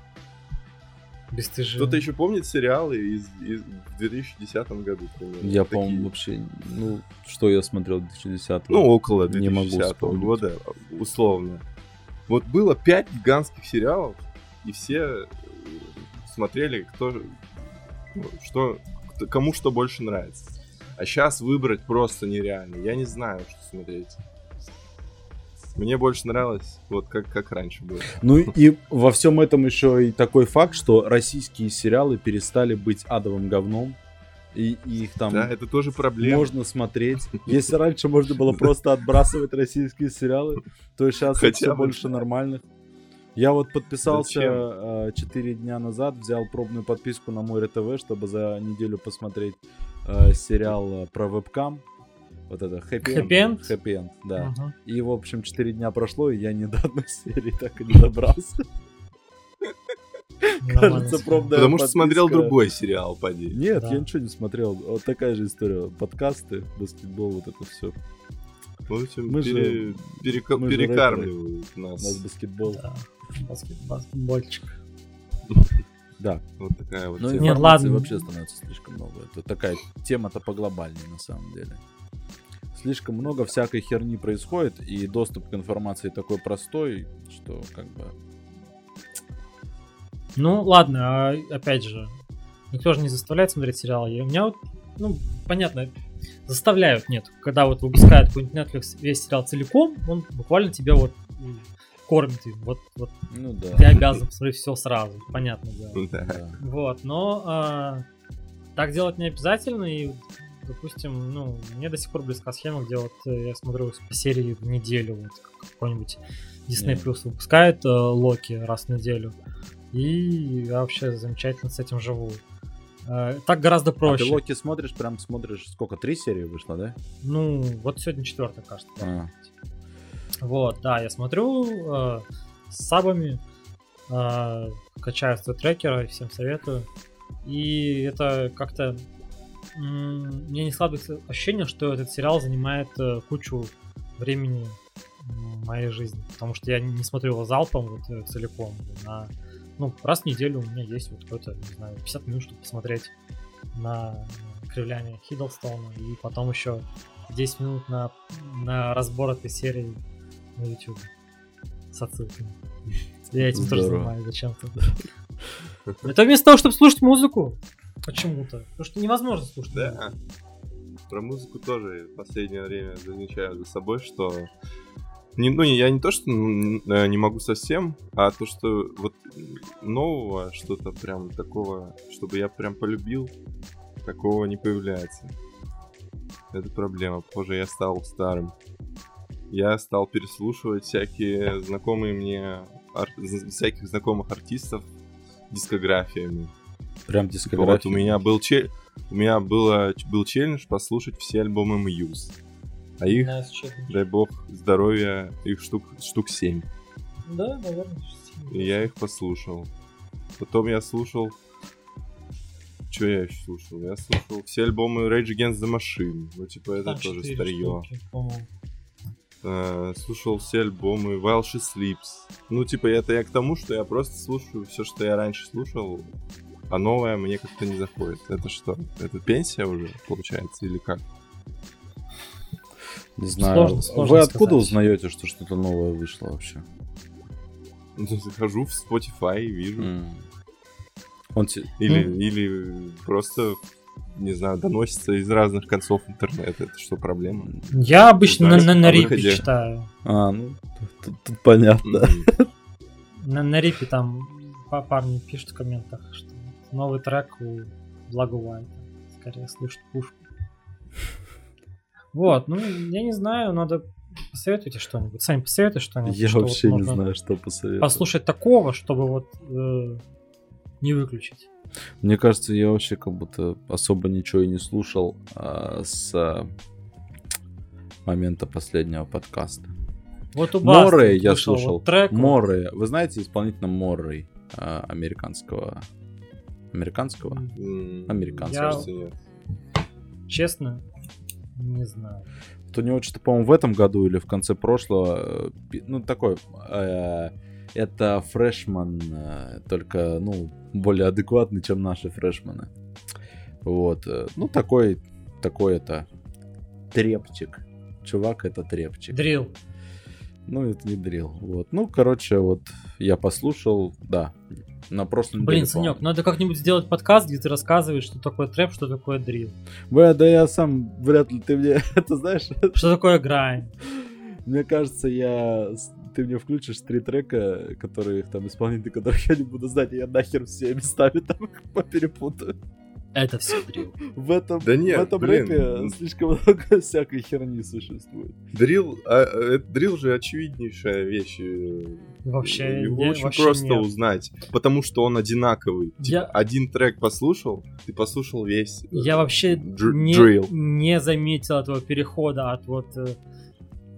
Speaker 3: Бесстыжий.
Speaker 1: Кто-то еще помнит сериалы из, из- в 2010 году, примерно?
Speaker 2: Я,
Speaker 1: Такие.
Speaker 2: по-моему, вообще... Ну, что я смотрел в 2010
Speaker 1: Ну, около
Speaker 2: Не могу
Speaker 1: 2010
Speaker 2: вспомнить.
Speaker 1: года, условно. Вот было пять гигантских сериалов, и все э, смотрели, кто, ну, что, кому что больше нравится. А сейчас выбрать просто нереально. Я не знаю, что смотреть. Мне больше нравилось, вот как, как раньше было.
Speaker 2: Ну и во всем этом еще и такой факт, что российские сериалы перестали быть адовым говном. И, и их там
Speaker 1: Да, это тоже проблема.
Speaker 2: можно смотреть. Если раньше можно было просто отбрасывать российские сериалы, то сейчас все больше нормальных. Я вот подписался
Speaker 1: Зачем?
Speaker 2: 4 дня назад, взял пробную подписку на Море ТВ, чтобы за неделю посмотреть э, сериал э, про вебкам. Вот это Happy End.
Speaker 3: Happy End?
Speaker 2: Happy End, да.
Speaker 3: Мгм.
Speaker 2: И, в общем, 4 дня прошло, и я ни до одной серии так и не добрался. Кажется, пробная
Speaker 1: Потому что смотрел другой сериал, поди.
Speaker 2: Нет, я ничего не смотрел. Вот такая же история. Подкасты, баскетбол, вот это все.
Speaker 1: В общем,
Speaker 2: Мы же-
Speaker 1: пере- перека-
Speaker 2: мы же
Speaker 1: перекармливают
Speaker 2: У нас
Speaker 1: нас.
Speaker 2: баскетбол.
Speaker 3: Да. Баскет- Баскетбольчик.
Speaker 2: Да.
Speaker 1: Вот такая вот
Speaker 2: Но
Speaker 1: тема.
Speaker 3: Нет, ладно.
Speaker 2: вообще становится слишком много. Это такая тема-то поглобальнее на самом деле. Слишком много всякой херни происходит, и доступ к информации такой простой, что как бы...
Speaker 3: Ну, ладно, а, опять же, никто же не заставляет смотреть сериалы. И у меня вот, ну, понятно, заставляют, нет. Когда вот выпускают какой-нибудь Netflix весь сериал целиком, он буквально тебя вот кормит им. Вот, вот
Speaker 2: Ну да.
Speaker 3: ты обязан посмотреть все сразу, понятное дело.
Speaker 1: Да.
Speaker 2: да.
Speaker 3: Вот, но а, так делать не обязательно, и, допустим, ну, мне до сих пор близка схема, где вот э, я смотрю по серии в неделю, вот как- какой-нибудь Disney
Speaker 2: Не.
Speaker 3: Plus выпускает э, Локи раз в неделю, и я вообще замечательно с этим живу. Э, так гораздо
Speaker 2: А ты
Speaker 3: проще.
Speaker 2: Локи смотришь, прям смотришь, сколько, три серии вышло, да?
Speaker 3: Ну, вот сегодня четвертая, кажется.
Speaker 2: А.
Speaker 3: Вот, да, я смотрю э, с сабами, э, качаю свой трекера, всем советую. И это как-то... Мне не складывается ощущение, что этот сериал занимает э, кучу времени моей жизни. Потому что я не смотрю его залпом вот, э, целиком. На, ну, раз в неделю у меня есть вот какой-то, не знаю, 50 минут, чтобы посмотреть на кривляние Хиддлстона. И потом еще 10 минут на, на разбор этой серии на YouTube с отсылками. Я этим тоже
Speaker 2: Здорово.
Speaker 3: занимаюсь зачем-то. Это вместо того, чтобы слушать музыку. Почему-то. Потому что невозможно слушать.
Speaker 1: Да. Про музыку тоже в последнее время замечаю за собой, что не, ну, я не то, что э, не могу совсем, а то, что вот нового, что-то прям такого, чтобы я прям полюбил, такого не появляется. Это проблема. Похоже, я стал старым. Я стал переслушивать всякие знакомые мне ар- всяких знакомых артистов дискографиями.
Speaker 2: Прям дискография.
Speaker 1: Вот у меня был че- у меня было, был челлендж послушать все альбомы Muse. А их, дай бог, здоровья, их штук, штук 7.
Speaker 3: Да, наверное.
Speaker 1: И я их послушал. Потом я слушал... Что я еще слушал? Я слушал все альбомы Rage Against the Machine. Ну, типа, это
Speaker 3: Там
Speaker 1: тоже старье.
Speaker 3: штуки, по-моему.
Speaker 1: Э, слушал все альбомы While She Sleeps. Ну, типа, это я к тому, что я просто слушаю все, что я раньше слушал, а новое мне как-то не заходит. Это что? Это пенсия уже, получается, или как?
Speaker 2: Не знаю.
Speaker 3: Сложно- сложно
Speaker 2: Вы откуда
Speaker 3: сказать.
Speaker 2: узнаете, что что-то новое вышло вообще?
Speaker 1: Ну, захожу в Spotify и вижу.
Speaker 2: М. Он те-
Speaker 1: Или,
Speaker 3: Ну.
Speaker 1: или просто, не знаю, доносится из разных концов интернета. Это что, проблема?
Speaker 3: Я обычно на,
Speaker 1: Знаешь,
Speaker 3: на, на
Speaker 1: на
Speaker 3: рипе читаю.
Speaker 2: А, ну, тут, тут понятно.
Speaker 1: М,
Speaker 3: На, на рипе там па- парни пишут в комментах, что новый трек у Благо Уайта. Скорее слышат пушку. Вот, ну, я не знаю, надо посоветуйте что-нибудь. Сами посоветуйте что-нибудь.
Speaker 2: Я
Speaker 3: что вот
Speaker 2: вообще не
Speaker 3: можно
Speaker 2: знаю, что посоветовать.
Speaker 3: Послушать такого, чтобы вот э, не выключить.
Speaker 2: Мне кажется, я вообще как будто особо ничего и не слушал а, с момента последнего подкаста.
Speaker 3: Вот у
Speaker 2: Моррей я слушал.
Speaker 3: вот трек. вот.
Speaker 2: Моррей. Вы знаете исполнителя Моррей, а, американского Американского? Американского.
Speaker 3: Я-. Честно, не знаю.
Speaker 2: Вот у него что-то, по-моему, в этом году или в конце прошлого, э, ну, такой, э, это фрешман, э, только, ну, более адекватный, чем наши фрешманы. Вот, ну, такой, такой это, трепчик. Чувак, это трепчик.
Speaker 3: Дрил.
Speaker 2: Ну, это не дрил. Вот. Ну, короче, вот я послушал, да. На прошлом
Speaker 3: Блин. Санек, надо как-нибудь сделать подкаст, где ты рассказываешь, что такое трэп, что такое дрил.
Speaker 2: Бля, да я сам, вряд ли ты мне, это знаешь,
Speaker 3: Что такое грайн.
Speaker 2: мне кажется, я, ты мне включишь три трека, которые там исполнители, которых я не буду знать, и я нахер все местами там их поперепутаю.
Speaker 3: Это все дрил.
Speaker 2: В этом,
Speaker 1: Да нет,
Speaker 2: в этом
Speaker 1: блин.
Speaker 2: рэпе слишком много всякой херни существует.
Speaker 1: Дрил, а, э, дрил же очевиднейшая вещь. э,
Speaker 3: Вообще,
Speaker 1: Его
Speaker 3: не-
Speaker 1: очень
Speaker 3: вообще
Speaker 1: просто
Speaker 3: нет.
Speaker 1: узнать, потому что он одинаковый. Типа,
Speaker 3: Я-
Speaker 1: один трек послушал, ты послушал весь. э,
Speaker 3: Я вообще
Speaker 1: Др-
Speaker 3: не,
Speaker 1: drill.
Speaker 3: не заметил этого перехода от вот э,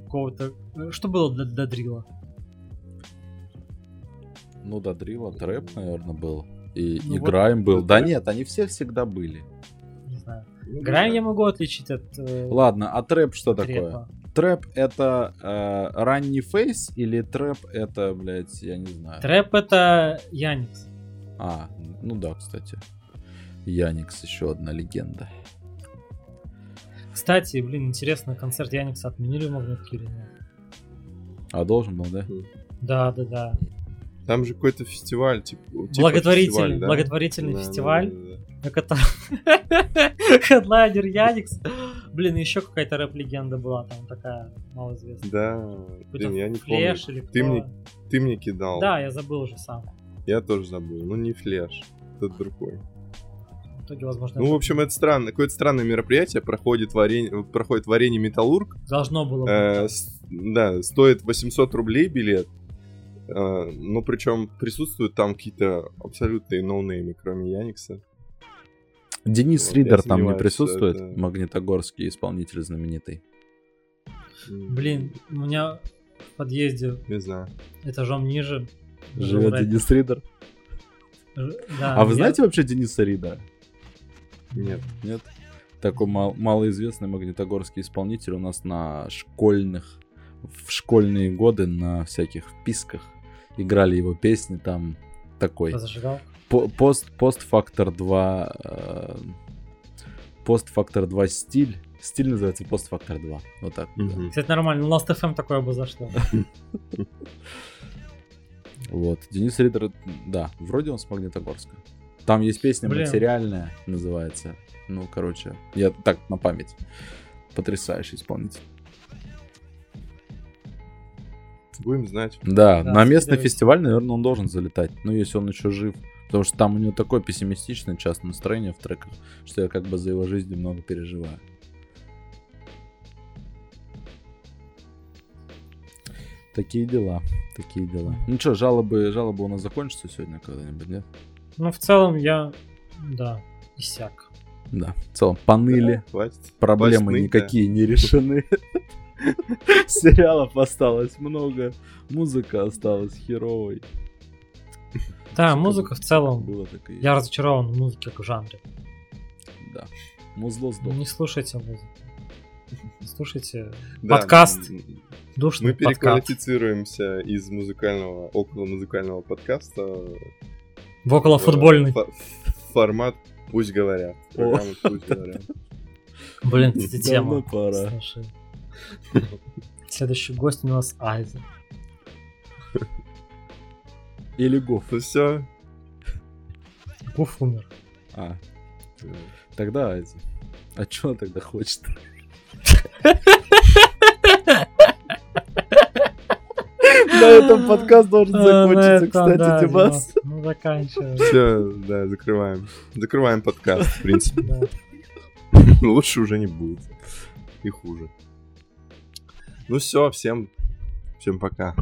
Speaker 3: какого-то... э, Что было до, до дрила?
Speaker 2: Ну да, дрила, трэп, наверное, был. И,
Speaker 3: Ну
Speaker 2: и
Speaker 3: вот-
Speaker 2: грайм был. Да нет, они все всегда были.
Speaker 3: Не знаю.
Speaker 1: Ну,
Speaker 3: грайм
Speaker 1: да.
Speaker 3: я могу отличить от э,
Speaker 2: Ладно, а трэп что такое?
Speaker 3: трэпа.
Speaker 2: Трэп это э, ранний Face или трэп это, блядь, я не знаю.
Speaker 3: Трэп это Яникс.
Speaker 2: А, ну да, кстати. Яникс еще одна легенда.
Speaker 3: Кстати, блин, интересно, концерт Яникса отменили в Магнитке или нет?
Speaker 2: А должен был, да?
Speaker 3: Да, да, да.
Speaker 1: Там же какой-то фестиваль, типа.
Speaker 3: благотворительный
Speaker 1: фестиваль, да?
Speaker 3: благотворительный
Speaker 1: Да,
Speaker 3: фестиваль,
Speaker 1: да, да.
Speaker 3: котором хедлайнер Яникс. Блин, еще какая-то рэп-легенда была там такая малоизвестная.
Speaker 1: Да, блин, я не помню.
Speaker 3: или кто.
Speaker 1: Ты мне, ты мне кидал.
Speaker 3: Да, я забыл уже сам.
Speaker 1: Я тоже забыл. Ну, не флеш. Тот другой.
Speaker 3: В итоге, возможно,
Speaker 1: Ну, в
Speaker 3: это
Speaker 1: общем, это странно. Какое-то странное мероприятие. Проходит варенье, проходит варенье Металлург.
Speaker 3: должно было быть.
Speaker 1: Э, с- да, стоит 800 рублей билет. Э, ну, причем присутствуют там какие-то абсолютные ноунеймы, кроме Яникса.
Speaker 2: Денис
Speaker 1: Вот,
Speaker 2: Ридер там не присутствует,
Speaker 1: это-
Speaker 2: магнитогорский исполнитель знаменитый.
Speaker 3: Блин, у меня в подъезде
Speaker 1: Не знаю.
Speaker 3: этажом ниже
Speaker 2: Живет. Денис Ридер.
Speaker 3: Ж- да,
Speaker 2: А вы
Speaker 3: я-
Speaker 2: знаете вообще Дениса Ридера?
Speaker 1: Нет.
Speaker 2: Нет? Такой мал- малоизвестный магнитогорский исполнитель у нас на школьных, в школьные годы на всяких вписках играли его песни там такой.
Speaker 3: Кто зажигал?
Speaker 2: По- Пост, постфактор 2 э, постфактор 2 стиль. Стиль называется постфактор 2. Вот так. да.
Speaker 1: Мгм.
Speaker 3: Кстати, нормально. На Last.fm такое бы зашло.
Speaker 2: Вот. Денис Ридер, да, вроде он с Магнитогорска. Там есть песня
Speaker 3: Блин.
Speaker 2: «Материальная» называется. Ну, короче, я так на память. Потрясающий исполнитель.
Speaker 1: Будем знать.
Speaker 2: Да,
Speaker 3: Да,
Speaker 2: на местный фестиваль, наверное, он должен залетать. Ну, если он еще жив. Потому что там у него такое пессимистичное часто настроение в треках, что я как бы за его жизнь немного переживаю. Такие дела, такие дела. Ну что, жалобы, жалобы у нас закончатся сегодня когда-нибудь, нет?
Speaker 3: Ну, в целом, я... Да, иссяк.
Speaker 2: Да, в целом, поныли,
Speaker 1: Хватит.
Speaker 2: проблемы
Speaker 1: Хватит ныть, да.
Speaker 2: никакие не решены. Сериалов осталось много, музыка осталась херовой.
Speaker 3: Да, музыка в целом...
Speaker 2: Было так и.
Speaker 3: Я разочарован в музыке как жанре.
Speaker 2: Да. Музло сдох.
Speaker 3: Не слушайте музыку. Слушайте
Speaker 1: Да,
Speaker 3: Подкаст. душный
Speaker 1: Мы
Speaker 3: подкаст.
Speaker 1: переквалифицируемся из музыкального, около музыкального подкаста
Speaker 3: В около
Speaker 1: в
Speaker 3: футбольный.
Speaker 1: фо- в формат «Пусть говорят». Программа «Пусть говорят».
Speaker 3: Блин,
Speaker 2: Давно
Speaker 3: тема.
Speaker 2: пора.
Speaker 3: Слушай. Следующий гость у нас Айза.
Speaker 2: Или Гоф.
Speaker 1: Ну все.
Speaker 3: Гуф умер.
Speaker 2: А, тогда Айзи. А что он тогда хочет? На этом подкаст должен
Speaker 3: А,
Speaker 2: закончиться, кстати, Димас.
Speaker 3: Ну, заканчиваем.
Speaker 1: Все, да, закрываем. Закрываем подкаст, в принципе. Лучше уже не будет. И хуже. Ну все, всем, всем пока.